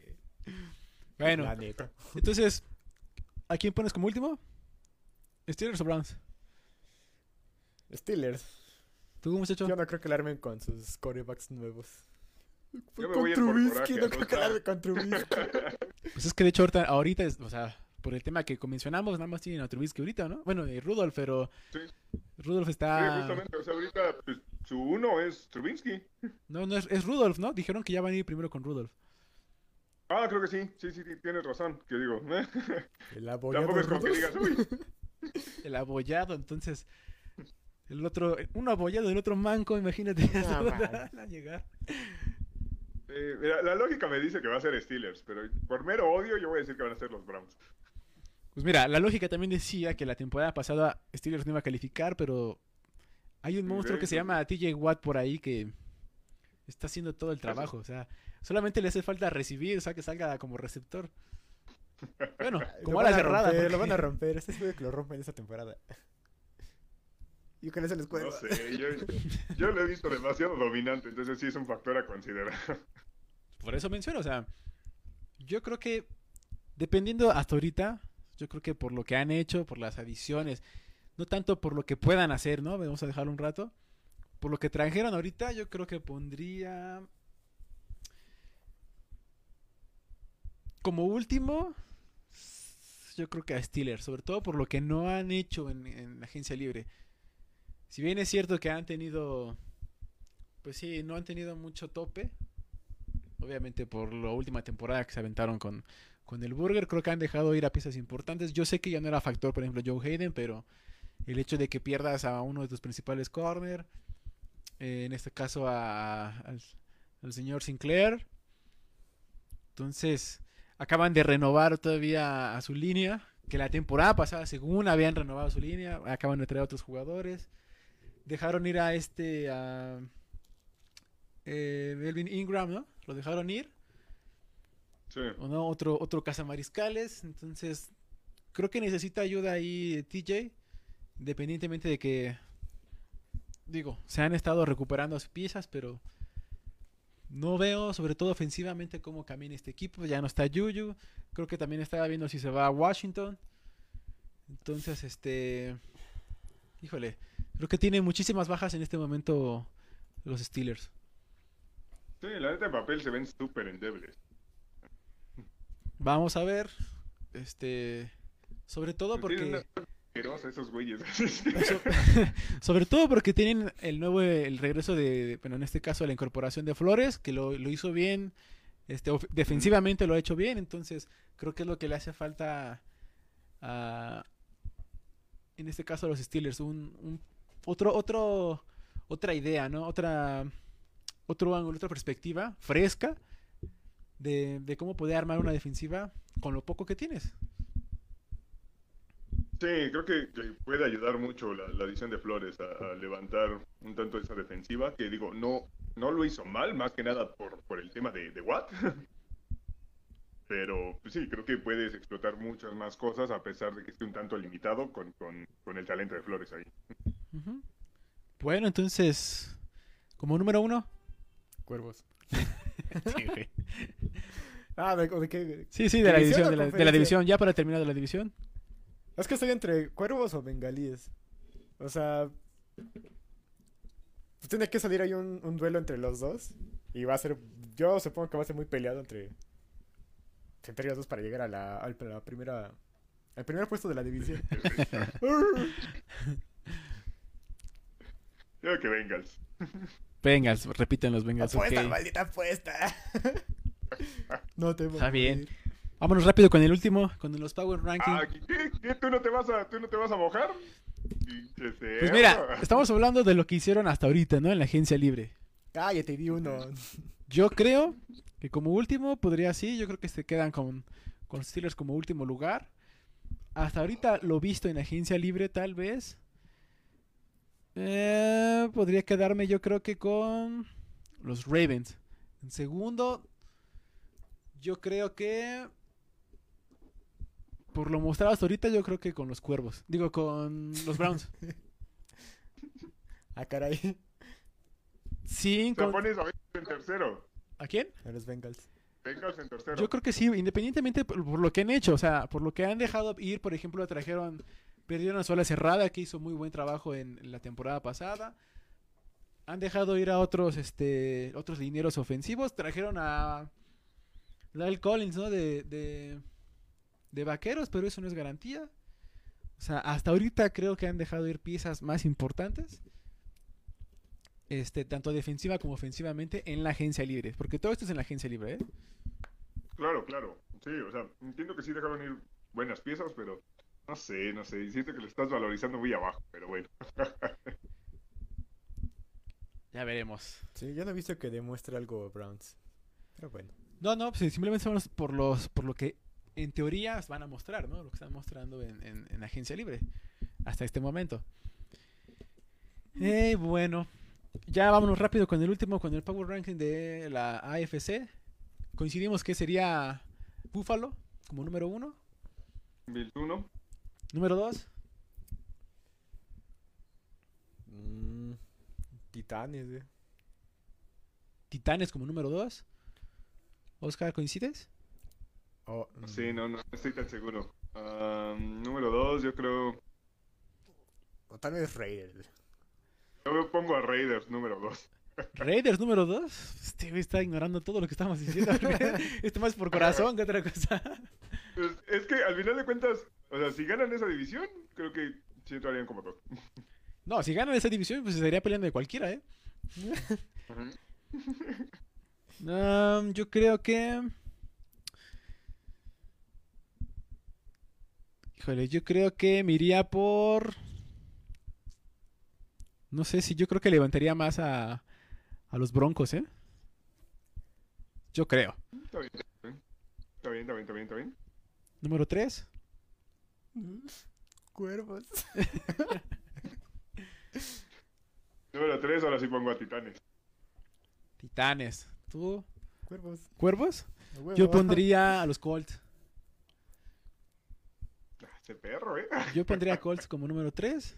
Speaker 1: Bueno,
Speaker 2: La neta.
Speaker 1: entonces, ¿a quién pones como último? ¿Steelers o Browns?
Speaker 2: Steelers.
Speaker 1: ¿Tú, muchacho?
Speaker 2: Yo no creo que la armen con sus corebacks nuevos.
Speaker 3: Yo me
Speaker 2: con
Speaker 3: voy
Speaker 2: Trubisky,
Speaker 3: coraje,
Speaker 2: no creo que la armen con Trubisky. (laughs)
Speaker 1: Pues es que de hecho ahorita, ahorita es, o sea, por el tema que mencionamos, nada más tienen a Trubisky ahorita, ¿no? Bueno, y Rudolph, pero
Speaker 3: Sí.
Speaker 1: Rudolph
Speaker 3: Sí,
Speaker 1: está...
Speaker 3: justamente, o sea, ahorita pues, su uno es Trubinsky.
Speaker 1: No, no es, es Rudolph, ¿no? Dijeron que ya van a ir primero con Rudolph.
Speaker 3: Ah, creo que sí, sí, sí, sí, tienes razón, que digo. (laughs)
Speaker 2: El abollado
Speaker 3: Tampoco es como que digas, uy, (laughs)
Speaker 1: El abollado, entonces... El otro, uno abollado, el otro manco, imagínate.
Speaker 2: Ah, (laughs)
Speaker 1: a llegar.
Speaker 3: eh, mira, la lógica me dice que va a ser Steelers, pero por mero odio yo voy a decir que van a ser los Browns.
Speaker 1: Pues mira, la lógica también decía que la temporada pasada Steelers no iba a calificar, pero hay un monstruo que se llama TJ Watt por ahí que está haciendo todo el trabajo. O sea, solamente le hace falta recibir, o sea, que salga como receptor. (laughs) Bueno, como
Speaker 2: a
Speaker 1: cerrada.
Speaker 2: romper,
Speaker 1: porque-
Speaker 2: Lo van a (laughs) romper. Este es que lo rompen esta temporada. Y con eso les
Speaker 3: No
Speaker 2: cuento.
Speaker 3: sé, yo, yo lo he visto demasiado dominante, entonces sí es un factor a considerar.
Speaker 1: Por eso menciono, o sea, yo creo que dependiendo hasta ahorita, yo creo que por lo que han hecho, por las adiciones, no tanto por lo que puedan hacer, ¿no? Vamos a dejarlo un rato. Por lo que trajeron ahorita, yo creo que pondría como último, yo creo que a Steelers, sobre todo por lo que no han hecho en, en agencia libre. Si bien es cierto que han tenido, pues sí, no han tenido mucho tope, obviamente por la última temporada que se aventaron con, con el Burger, creo que han dejado ir a piezas importantes. Yo sé que ya no era factor, por ejemplo, Joe Hayden, pero el hecho de que pierdas a uno de tus principales corner, eh, en este caso al, al señor Sinclair, entonces acaban de renovar todavía a su línea, que la temporada pasada, según habían renovado su línea, acaban de traer a otros jugadores. Dejaron ir a este, a eh, Melvin Ingram, ¿no? Lo dejaron ir.
Speaker 3: Sí.
Speaker 1: ¿O no? Otro, otro cazamariscales. Entonces, creo que necesita ayuda ahí TJ. Independientemente de que digo, se han estado recuperando sus piezas, pero no veo, sobre todo ofensivamente, cómo camina este equipo. Ya no está Yuyu. Creo que también estaba viendo si se va a Washington. Entonces, este. Híjole. Creo que tiene muchísimas bajas en este momento los Steelers.
Speaker 3: Sí, la neta en papel se ven súper endebles.
Speaker 1: Vamos a ver. Este. Sobre todo porque.
Speaker 3: una asquerosa esos güeyes. (laughs)
Speaker 1: So- (laughs) sobre todo porque tienen el nuevo el regreso de bueno en este caso la incorporación de Flores que lo, lo hizo bien este defensivamente lo ha hecho bien entonces creo que es lo que le hace falta a en este caso a los Steelers un, un- otro otro otra idea no otra otro ángulo otra perspectiva fresca de, de cómo poder armar una defensiva con lo poco que tienes
Speaker 3: Sí, creo que, que puede ayudar mucho la, la adición de Flores a, a levantar un tanto esa defensiva, que digo, no, no lo hizo mal, más que nada por, por el tema de, de Watt. (laughs) Pero pues sí, creo que puedes explotar muchas más cosas a pesar de que esté un tanto limitado con, con, con el talento de Flores ahí.
Speaker 1: Bueno, entonces, como número uno.
Speaker 2: Cuervos. (laughs)
Speaker 1: Sí, güey.
Speaker 2: Ah, ¿de, de qué?
Speaker 1: sí, sí, de la
Speaker 2: ¿División
Speaker 1: de la, de la
Speaker 2: conferencia?
Speaker 1: división, ya para terminar de la división.
Speaker 2: Es que estoy entre cuervos o bengalíes. O sea. Pues tiene que salir ahí un, un duelo entre los dos. Y va a ser. Yo supongo que va a ser muy peleado entre. Entre ellos dos para llegar a la, al- a la primera. Al primer puesto de la división. (laughs) (laughs)
Speaker 3: Creo que Bengals.
Speaker 1: Bengals, repiten los Bengals.
Speaker 2: apuesta,
Speaker 1: ok.
Speaker 2: maldita apuesta. (laughs) no te voy
Speaker 1: Está bien. Vámonos rápido con el último, con los Power Ranking.
Speaker 3: Ah, ¿qué? ¿Tú no te vas a, tú no te vas a mojar?
Speaker 1: Pues mira, estamos hablando de lo que hicieron hasta ahorita, ¿no? En la agencia libre.
Speaker 2: Cállate, di uno.
Speaker 1: Yo creo que como último podría sí, yo creo que se quedan con, con Steelers como último lugar. Hasta ahorita lo visto en agencia libre, tal vez. Eh, podría quedarme yo creo que con los Ravens. En segundo, yo creo que... Por lo mostrado hasta ahorita, yo creo que con los Cuervos. Digo, con los Browns. (laughs)
Speaker 2: Ah, caray.
Speaker 1: Sí, con...
Speaker 3: pones a Bengals en tercero.
Speaker 1: ¿A quién?
Speaker 2: A los Bengals.
Speaker 3: Bengals en tercero.
Speaker 1: Yo creo que sí, independientemente por, por lo que han hecho, o sea, por lo que han dejado ir, por ejemplo, trajeron, perdieron a Sola Cerrada, que hizo muy buen trabajo en, la temporada pasada. Han dejado ir a otros, este, otros ofensivos, trajeron a Lyle Collins, ¿no? De, de, de vaqueros, pero eso no es garantía. O sea, hasta ahorita creo que han dejado ir piezas más importantes. Este, tanto defensiva como ofensivamente en la agencia libre. Porque todo esto es en la agencia libre, ¿eh?
Speaker 3: Claro, claro. Sí, o sea, entiendo que sí dejaron ir buenas piezas, pero no sé, no sé. Siento que le estás valorizando muy abajo, pero bueno. (laughs)
Speaker 1: Ya veremos.
Speaker 2: Sí, yo no he visto que demuestre algo Browns. Pero bueno.
Speaker 1: No, no, pues simplemente son los- por los por lo que en teoría van a mostrar, ¿no? Lo que están mostrando en, en, en agencia libre hasta este momento. Eh, bueno, ya vámonos rápido con el último, con el Power Ranking de la AFC. Coincidimos que sería Buffalo como número uno,
Speaker 3: Bills 1,
Speaker 1: número dos,
Speaker 2: Mm, titanes, eh.
Speaker 1: Titanes como número dos. Oscar, ¿coincides?
Speaker 2: Oh, mm,
Speaker 3: sí, no, no estoy tan seguro. Número 2, yo creo.
Speaker 2: O tal vez Raiders.
Speaker 3: Yo me pongo a Raiders número 2.
Speaker 1: Raiders número dos. Este güey está ignorando todo lo que estamos diciendo. (laughs) Esto más por corazón que otra cosa.
Speaker 3: Pues, es que al final de cuentas, o sea, si ganan esa división, creo que sí entrarían como dos.
Speaker 1: No, si ganan esa división, pues se estaría peleando de cualquiera, ¿eh? Um, yo creo que. Híjole, yo creo que me iría por. No sé si yo creo que levantaría más a, a los Broncos, ¿eh? Yo creo.
Speaker 3: Está bien, está bien, está bien, está bien, está bien.
Speaker 1: Número 3.
Speaker 2: Cuervos. (laughs)
Speaker 3: Número 3, ahora sí pongo a Titanes.
Speaker 1: Titanes. ¿Tú?
Speaker 2: Cuervos.
Speaker 1: ¿Cuervos? Yo pondría a los Colts.
Speaker 3: Ese perro, ¿eh? (laughs)
Speaker 1: Yo pondría a Colts como número 3.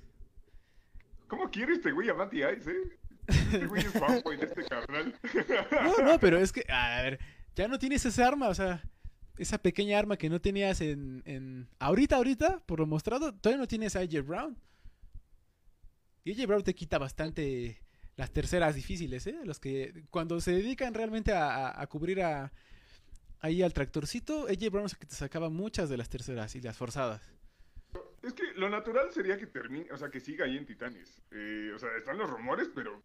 Speaker 3: ¿Cómo quiere este güey a Matty Ice, eh? Este güey es guapo en este carnal. (laughs)
Speaker 1: No, no, pero es que, a ver, ya no tienes esa arma, o sea, esa pequeña arma que no tenías en, en... Ahorita, ahorita, por lo mostrado, todavía no tienes a AJ Brown. Y AJ Brown te quita bastante las terceras difíciles, ¿eh? Los que cuando se dedican realmente a, a- cubrir a, ahí al tractorcito, AJ Brown que te sacaba muchas de las terceras y las forzadas.
Speaker 3: Es que lo natural sería que termine, o sea, que siga ahí en Titanes. Eh, o sea, están los rumores, pero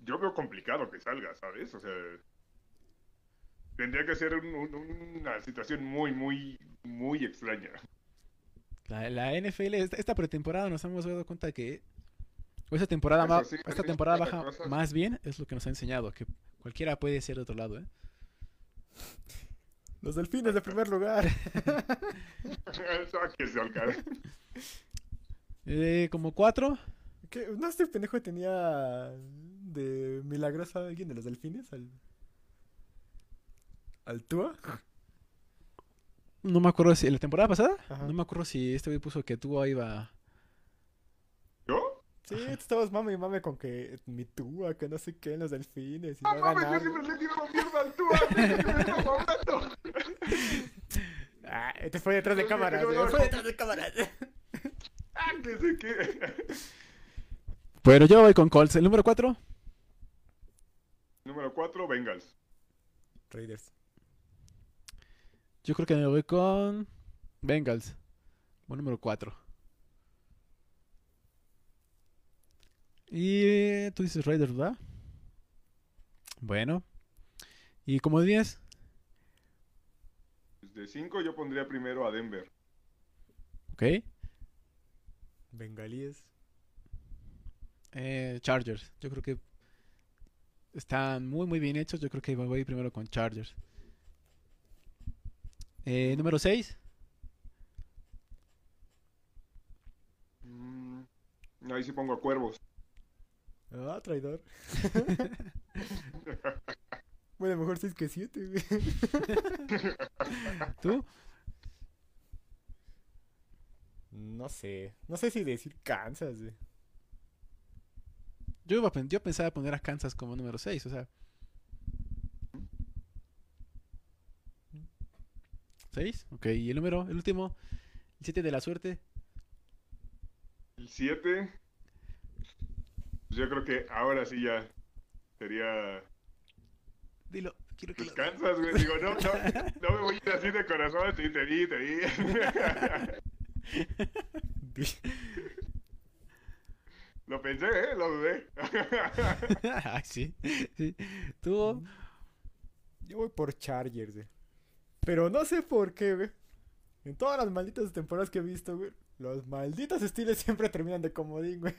Speaker 3: yo veo complicado que salga, ¿sabes? O sea, tendría que ser un- un- una situación muy, muy, muy extraña.
Speaker 1: La, la NFL, esta, esta pretemporada nos hemos dado cuenta que esta temporada,
Speaker 3: Eso
Speaker 1: ma-
Speaker 3: sí,
Speaker 1: esta
Speaker 3: sí,
Speaker 1: temporada baja
Speaker 3: cosas.
Speaker 1: más bien es lo que nos ha enseñado, que cualquiera puede ser de otro lado, ¿eh?
Speaker 2: Los delfines de primer lugar. (laughs)
Speaker 1: Eh, como cuatro.
Speaker 2: ¿Qué? ¿No este pendejo tenía de milagroso a alguien de los delfines? ¿Al, al Tua?
Speaker 1: No me acuerdo si la temporada pasada,
Speaker 2: Ajá.
Speaker 1: no me acuerdo si este güey puso que tú iba.
Speaker 3: ¿Yo?
Speaker 2: Sí, tú estabas mame y mame con que mi Tua, que no sé qué, en los delfines. Y
Speaker 3: ¡Ah, mames! Yo siempre le tirado mierda al Tua. (laughs)
Speaker 2: Ah, este fue detrás de cámaras.
Speaker 3: no,
Speaker 2: eh,
Speaker 3: no,
Speaker 2: Fue detrás de cámaras.
Speaker 3: ¡Ah, que sé qué!
Speaker 1: Bueno, yo voy con Colts. El número cuatro.
Speaker 3: Número 4, Bengals.
Speaker 2: Raiders.
Speaker 1: Yo creo que me voy con Bengals. Como número cuatro. Y tú dices Raiders, ¿verdad? Bueno. Y como 10,
Speaker 3: De 5 yo pondría primero a Denver.
Speaker 1: ok.
Speaker 2: Bengalíes.
Speaker 1: Eh, Chargers. Yo creo que están muy, muy bien hechos. Yo creo que voy primero con Chargers. Eh, número 6.
Speaker 3: Mm, ahí sí pongo a Cuervos.
Speaker 2: Ah, traidor. (laughs) bueno, mejor 6 que 7, güey. (laughs)
Speaker 1: ¿Tú?
Speaker 2: No sé. No sé si decir Kansas, güey.
Speaker 1: Yo, iba a yo pensaba poner a Kansas como número 6. O sea. ¿6? Ok. Y el número, el último. El 7 de la suerte.
Speaker 3: El 7. Yo creo que ahora sí ya sería.
Speaker 1: Dilo. Quiero que lo...
Speaker 3: Kansas, güey. Digo, no, no, no me voy a ir así de corazón. Sí, te di, te di. (laughs) Lo pensé, ¿eh? Lo dudé.
Speaker 1: Ay, (laughs) sí. sí. Tú.
Speaker 2: Yo voy por Chargers, güey. Pero no sé por qué, güey. En todas las malditas temporadas que he visto, güey. Los malditos estilos (laughs) siempre terminan de comodín, güey.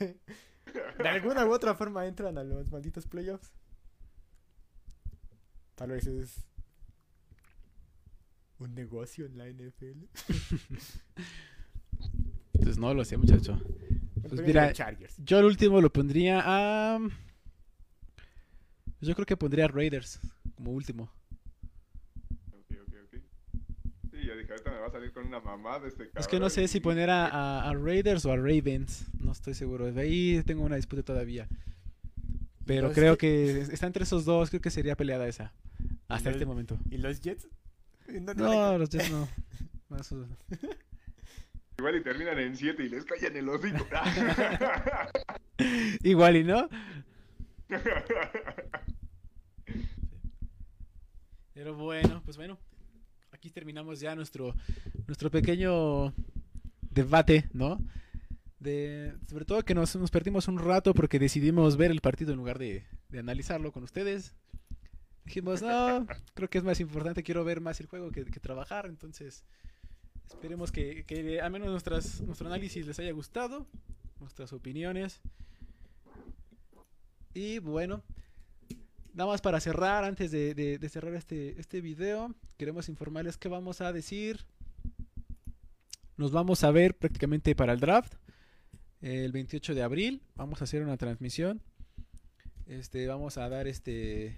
Speaker 2: De alguna u otra forma entran a los malditos playoffs. Tal vez es un negocio en la NFL. (laughs)
Speaker 1: Pues no lo sé, muchacho. Pues
Speaker 2: yo
Speaker 1: mira. Yo el último lo pondría a. Yo creo que pondría a Raiders como último.
Speaker 3: Ok, ok, ok. Sí, ya dije, ahorita me va a salir con una mamada este cabrón.
Speaker 1: Es que no sé si poner a, a- a Raiders o a Ravens. No estoy seguro. De ahí tengo una disputa todavía. Pero
Speaker 2: Los
Speaker 1: creo que está entre esos dos. Creo que sería peleada esa. Hasta
Speaker 2: los-
Speaker 1: este momento.
Speaker 2: ¿Y los Jets? (laughs) No, no,
Speaker 1: No, los Jets no. (laughs)
Speaker 3: Igual y terminan en 7 y les callan el hocico. (laughs)
Speaker 1: Igual y no. Pero bueno, pues bueno. Aquí terminamos ya nuestro, nuestro pequeño debate, ¿no? De, sobre todo que nos, nos perdimos un rato porque decidimos ver el partido en lugar de, de analizarlo con ustedes. Dijimos, no, (laughs) creo que es más importante, quiero ver más el juego que, que trabajar, entonces esperemos que, que al menos nuestras, nuestro análisis les haya gustado, nuestras opiniones. Y bueno, nada más para cerrar, antes de, de- de cerrar este, este video, queremos informarles que vamos a decir. Nos vamos a ver prácticamente para el draft. El 28 de abril vamos a hacer una transmisión. Este, vamos a dar este,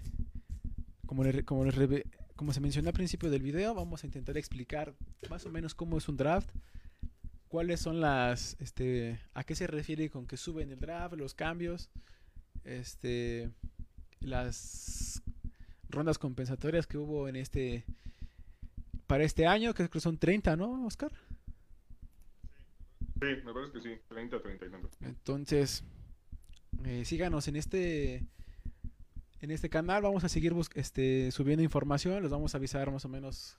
Speaker 1: como, le- como, reve- como se mencionó al principio del video, vamos a intentar explicar más o menos cómo es un draft, cuáles son las, este, a qué se refiere con que suben el draft, los cambios, este, las rondas compensatorias que hubo en este, para este año, que creo que son 30, ¿no, Oscar?
Speaker 3: Sí, me parece que sí, 30, 30 y tanto.
Speaker 1: Entonces, eh, síganos en este en este canal. Vamos a seguir este, subiendo información. Les vamos a avisar más o menos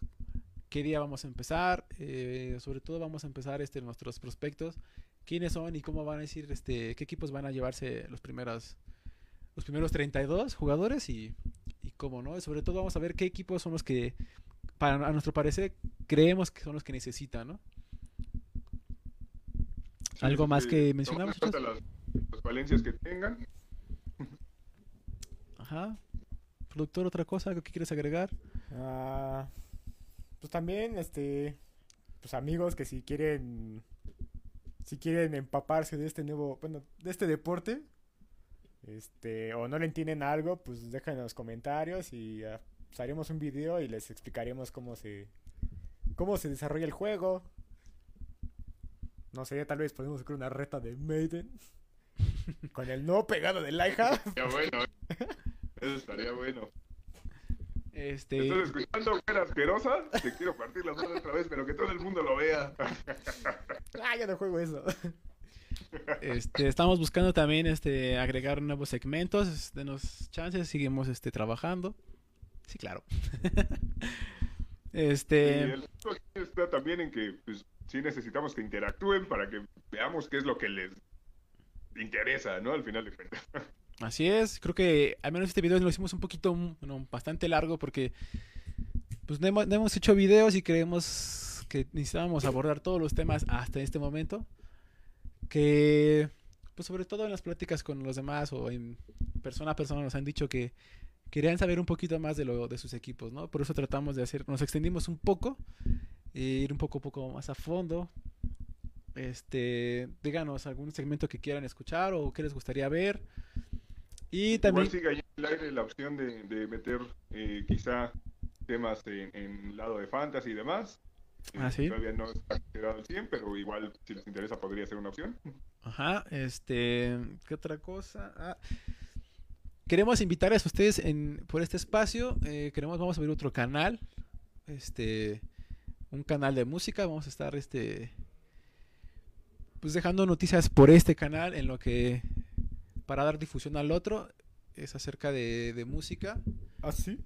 Speaker 1: qué día vamos a empezar. eh, sobre todo vamos a empezar este, nuestros prospectos. Quiénes son y cómo van a decir, este, qué equipos van a llevarse los primeros, los primeros 32 jugadores y, y cómo, ¿no? Sobre todo vamos a ver qué equipos son los que, para, a nuestro parecer, creemos que son los que necesitan, ¿no?
Speaker 3: Sí,
Speaker 1: ¿Algo
Speaker 3: sí,
Speaker 1: más
Speaker 3: sí,
Speaker 1: que
Speaker 3: en cuenta las, las valencias que tengan.
Speaker 1: Ajá. Productor, otra cosa, algo que quieres agregar?
Speaker 2: Ah, pues también, este, pues amigos que si quieren, si quieren empaparse de este nuevo, bueno, de este deporte, este, o no le entienden algo, pues dejen en los comentarios y pues, haremos un video y les explicaremos cómo se, cómo se desarrolla el juego. No sé, tal vez podemos hacer una reta de Maiden (laughs) con el no pegado de Laika. (laughs)
Speaker 3: Ya bueno, ¿eh? eso estaría bueno.
Speaker 1: Este,
Speaker 3: ¿Estás escuchando, güera asquerosa? Te quiero partir las manos otra vez, pero que todo el mundo lo vea. (laughs)
Speaker 2: ah, yo no juego eso.
Speaker 1: Este, estamos buscando también este, agregar nuevos segmentos. Denos chances, seguimos este, trabajando. Sí, claro.
Speaker 3: Y (laughs)
Speaker 1: este,
Speaker 3: el punto aquí está también en que pues, sí necesitamos que interactúen para que veamos qué es lo que les interesa, ¿no? Al final de cuentas.
Speaker 1: así es. Creo que al menos este video lo hicimos un poquito, mm, bueno, bastante largo porque pues no hemos, no hemos hecho videos y creemos que necesitábamos abordar todos los temas hasta este momento. Que, pues sobre todo en las pláticas con los demás o en persona a persona nos han dicho que querían saber un poquito más de lo de sus equipos, ¿no? Por eso tratamos de hacer, nos extendimos un poco, e ir un poco, poco más a fondo. Este, díganos algún segmento que quieran escuchar o que les gustaría ver. Y también,
Speaker 3: Igual sigue ahí en el aire la opción de, meter eh, quizá temas en, en lado de fantasy y demás.
Speaker 1: Ah, ¿sí?
Speaker 3: Todavía no está considerado al 100, pero igual si les interesa podría ser una opción.
Speaker 1: Ajá, este, ¿qué otra cosa? Ah, queremos invitarles a ustedes en, por este espacio, eh, queremos, vamos a abrir otro canal, este, un canal de música, vamos a estar, este, pues dejando noticias por este canal en lo que, para dar difusión al otro, es acerca de, de música.
Speaker 2: ¿Ah, sí?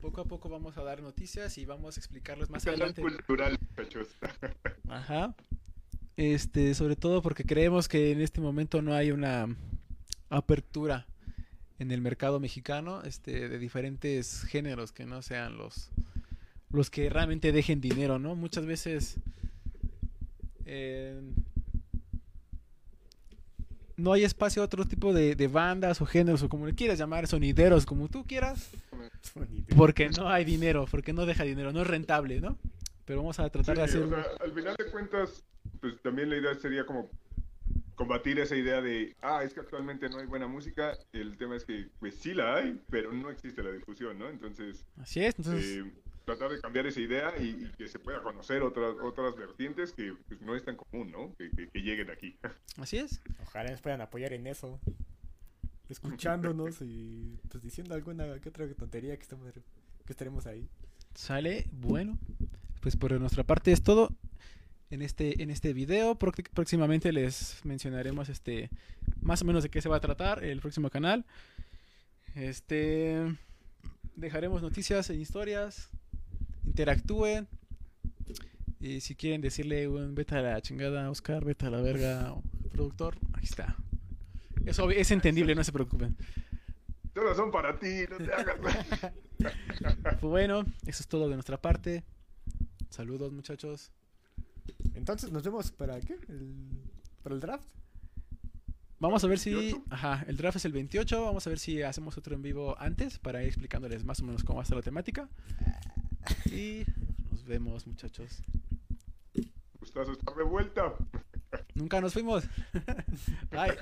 Speaker 1: Poco a poco vamos a dar noticias y vamos a explicarles más adelante.
Speaker 3: cultural, muchachos. (laughs)
Speaker 1: Ajá. Este, sobre todo porque creemos que en este momento no hay una apertura en el mercado mexicano, este, de diferentes géneros que no sean los los que realmente dejen dinero, ¿no? Muchas veces eh, no hay espacio a otro tipo de, de bandas o géneros o como le quieras llamar, sonideros, como tú quieras, porque no hay dinero, porque no deja dinero, no es rentable, ¿no? Pero vamos a tratar de
Speaker 3: Sí,
Speaker 1: hacer
Speaker 3: o sea, al final de cuentas, pues también la idea sería como combatir esa idea de, ah, es que actualmente no hay buena música, el tema es que pues sí la hay, pero no existe la difusión, ¿no? Entonces,
Speaker 1: Así es, entonces,
Speaker 3: eh, tratar de cambiar esa idea y, y que se pueda conocer otras otras vertientes que pues, no es tan común, ¿no? Que, que- que lleguen aquí. (laughs)
Speaker 1: así es.
Speaker 2: Ojalá nos puedan apoyar en eso. Escuchándonos y pues diciendo alguna que otra tontería que estamos que estaremos ahí.
Speaker 1: Sale, bueno. Pues por nuestra parte es todo en este en este video. Próximamente les mencionaremos este más o menos de qué se va a tratar el próximo canal. Este dejaremos noticias e historias. Interactúen. Y si quieren decirle un vete a la chingada, Oscar, vete a la verga, o productor, aquí está. Es, es entendible, no se preocupen.
Speaker 3: Todas son para ti, no te hagas. (laughs)
Speaker 1: Pues bueno, eso es todo de nuestra parte. Saludos muchachos.
Speaker 2: Entonces, ¿nos vemos para qué? El- ¿Para el draft?
Speaker 1: Vamos a ver si.
Speaker 3: 28.
Speaker 1: Ajá, el draft es el 28. Vamos a ver si hacemos otro en vivo antes para ir explicándoles más o menos cómo va a estar la temática. Y nos vemos, muchachos.
Speaker 3: Gustazo estar de vuelta.
Speaker 1: Nunca nos fuimos. (laughs) Bye.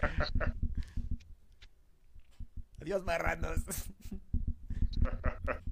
Speaker 2: Adiós, marranos. (laughs)